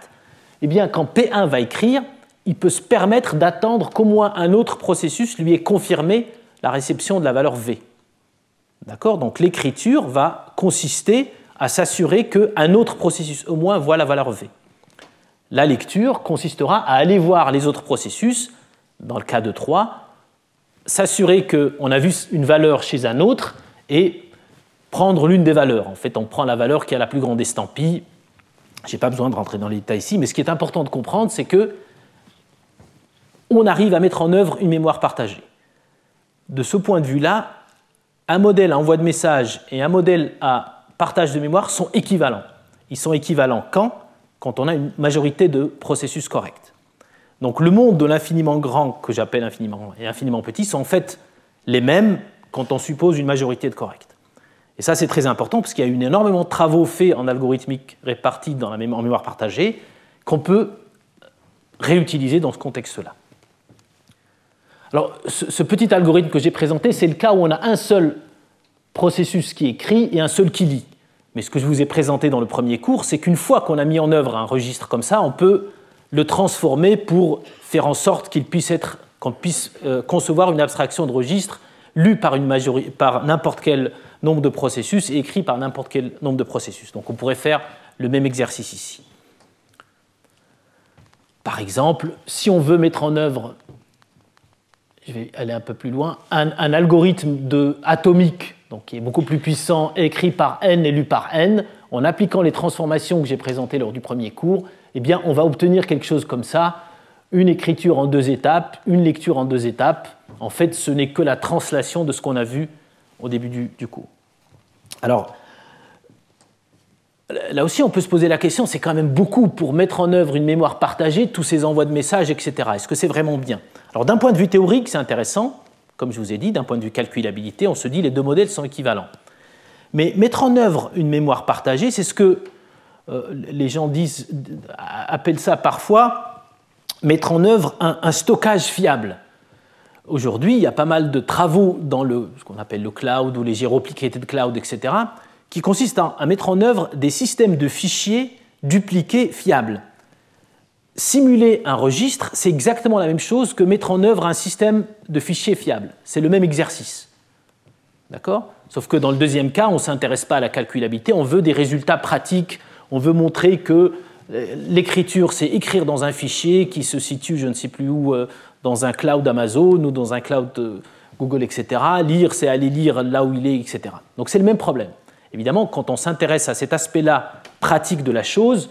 eh bien, quand P1 va écrire, il peut se permettre d'attendre qu'au moins un autre processus lui ait confirmé la réception de la valeur V. D'accord? Donc l'écriture va consister à s'assurer qu'un autre processus au moins voit la valeur V. La lecture consistera à aller voir les autres processus, dans le cas de 3, s'assurer qu'on a vu une valeur chez un autre et prendre l'une des valeurs. En fait, on prend la valeur qui a la plus grande estampille. Je n'ai pas besoin de rentrer dans les détails ici, mais ce qui est important de comprendre, c'est que on arrive à mettre en œuvre une mémoire partagée. De ce point de vue-là, un modèle à envoi de message et un modèle à partage de mémoire sont équivalents. Ils sont équivalents quand? Quand on a une majorité de processus corrects. Donc le monde de l'infiniment grand, que j'appelle infiniment et infiniment petit, sont en fait les mêmes quand on suppose une majorité de corrects. Et ça, c'est très important parce qu'il y a eu énormément de travaux faits en algorithmique répartie dans la en mémoire partagée qu'on peut réutiliser dans ce contexte-là. Alors, ce, petit algorithme que j'ai présenté, c'est le cas où on a un seul processus qui écrit et un seul qui lit. Mais ce que je vous ai présenté dans le premier cours, c'est qu'une fois qu'on a mis en œuvre un registre comme ça, on peut le transformer pour faire en sorte qu'il puisse être, qu'on puisse euh, concevoir une abstraction de registre lue par, par n'importe quel nombre de processus et écrit par n'importe quel nombre de processus. Donc on pourrait faire le même exercice ici. Par exemple, si on veut mettre en œuvre, je vais aller un peu plus loin, un, algorithme de, atomique, qui est beaucoup plus puissant, écrit par n et lu par n, en appliquant les transformations que j'ai présentées lors du premier cours, eh bien, on va obtenir quelque chose comme ça, une écriture en deux étapes, une lecture en deux étapes. En fait, ce n'est que la translation de ce qu'on a vu au début du, cours. Alors, là aussi, on peut se poser la question, c'est quand même beaucoup pour mettre en œuvre une mémoire partagée, tous ces envois de messages, etc. Est-ce que c'est vraiment bien? Alors, d'un point de vue théorique, c'est intéressant. Comme je vous ai dit, d'un point de vue calculabilité, on se dit les deux modèles sont équivalents. Mais mettre en œuvre une mémoire partagée, c'est ce que euh, les gens disent, appellent ça parfois mettre en œuvre un, stockage fiable. Aujourd'hui, il y a pas mal de travaux dans le, ce qu'on appelle le cloud ou les de cloud, etc., qui consistent à, mettre en œuvre des systèmes de fichiers dupliqués fiables. Simuler un registre, c'est exactement la même chose que mettre en œuvre un système de fichiers fiable. C'est le même exercice. D'accord? Sauf que dans le deuxième cas, on ne s'intéresse pas à la calculabilité, on veut des résultats pratiques, on veut montrer que euh, l'écriture, c'est écrire dans un fichier qui se situe, je ne sais plus où, euh, dans un cloud Amazon ou dans un cloud euh, Google, etc. Lire, c'est aller lire là où il est, etc. Donc c'est le même problème. Évidemment, quand on s'intéresse à cet aspect-là pratique de la chose,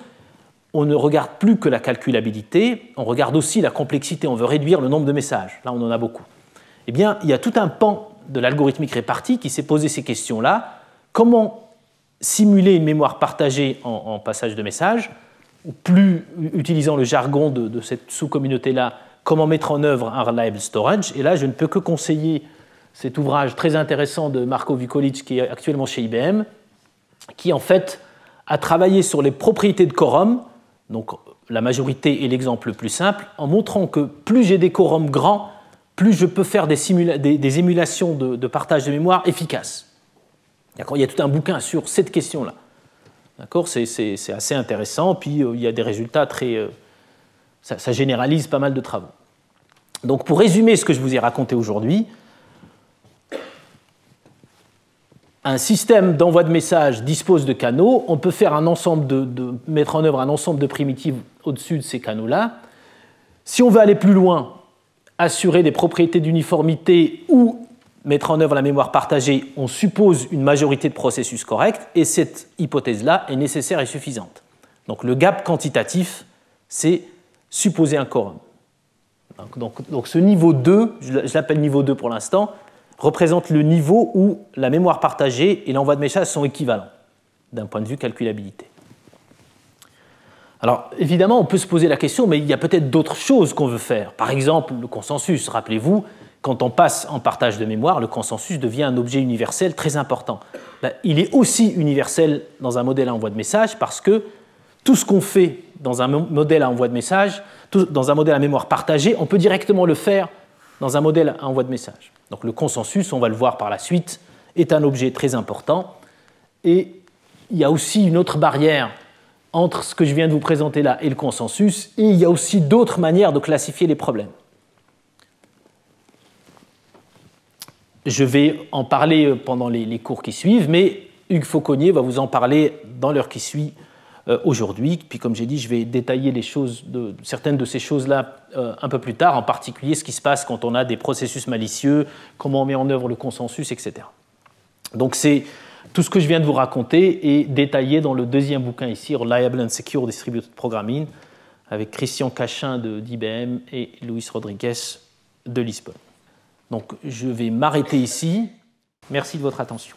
on ne regarde plus que la calculabilité, on regarde aussi la complexité, on veut réduire le nombre de messages. Là, on en a beaucoup. Eh bien, il y a tout un pan de l'algorithmique répartie qui s'est posé ces questions-là. Comment simuler une mémoire partagée en, passage de messages, ou plus utilisant le jargon de, cette sous-communauté-là, comment mettre en œuvre un reliable storage? Et là, je ne peux que conseiller cet ouvrage très intéressant de Marco Vukovic, qui est actuellement chez IBM, qui en fait a travaillé sur les propriétés de quorum, donc la majorité est l'exemple le plus simple, en montrant que plus j'ai des quorums grands, plus je peux faire des, émulations de, partage de mémoire efficaces. Il y a tout un bouquin sur cette question-là. C'est assez intéressant, puis euh, il y a des résultats très... Euh, ça, généralise pas mal de travaux. Donc pour résumer ce que je vous ai raconté aujourd'hui, un système d'envoi de messages dispose de canaux, on peut faire un ensemble de mettre en œuvre un ensemble de primitives au-dessus de ces canaux-là. Si on veut aller plus loin, assurer des propriétés d'uniformité ou mettre en œuvre la mémoire partagée, on suppose une majorité de processus corrects, et cette hypothèse-là est nécessaire et suffisante. Donc le gap quantitatif, c'est supposer un quorum. Donc, ce niveau 2, je l'appelle niveau 2 pour l'instant, représente le niveau où la mémoire partagée et l'envoi de messages sont équivalents d'un point de vue calculabilité. Alors évidemment, on peut se poser la question, mais il y a peut-être d'autres choses qu'on veut faire. Par exemple, le consensus. Rappelez-vous, quand on passe en partage de mémoire, le consensus devient un objet universel très important. Ben, il est aussi universel dans un modèle à envoi de message parce que tout ce qu'on fait dans un modèle à envoi de message, dans un modèle à mémoire partagée, on peut directement le faire dans un modèle à envoi de message. Donc le consensus, on va le voir par la suite, est un objet très important. Et il y a aussi une autre barrière entre ce que je viens de vous présenter là et le consensus, et il y a aussi d'autres manières de classifier les problèmes. Je vais en parler pendant les, cours qui suivent, mais Hugues Fauconnier va vous en parler dans l'heure qui suit aujourd'hui. Puis comme j'ai dit, je vais détailler certaines de ces choses-là euh, un peu plus tard, en particulier ce qui se passe quand on a des processus malicieux, comment on met en œuvre le consensus, etc. Donc c'est tout ce que je viens de vous raconter est détaillé dans le deuxième bouquin ici, Reliable and Secure Distributed Programming, avec Christian Cachin d'IBM et Luis Rodriguez de Lisbonne. Donc je vais m'arrêter ici. Merci de votre attention.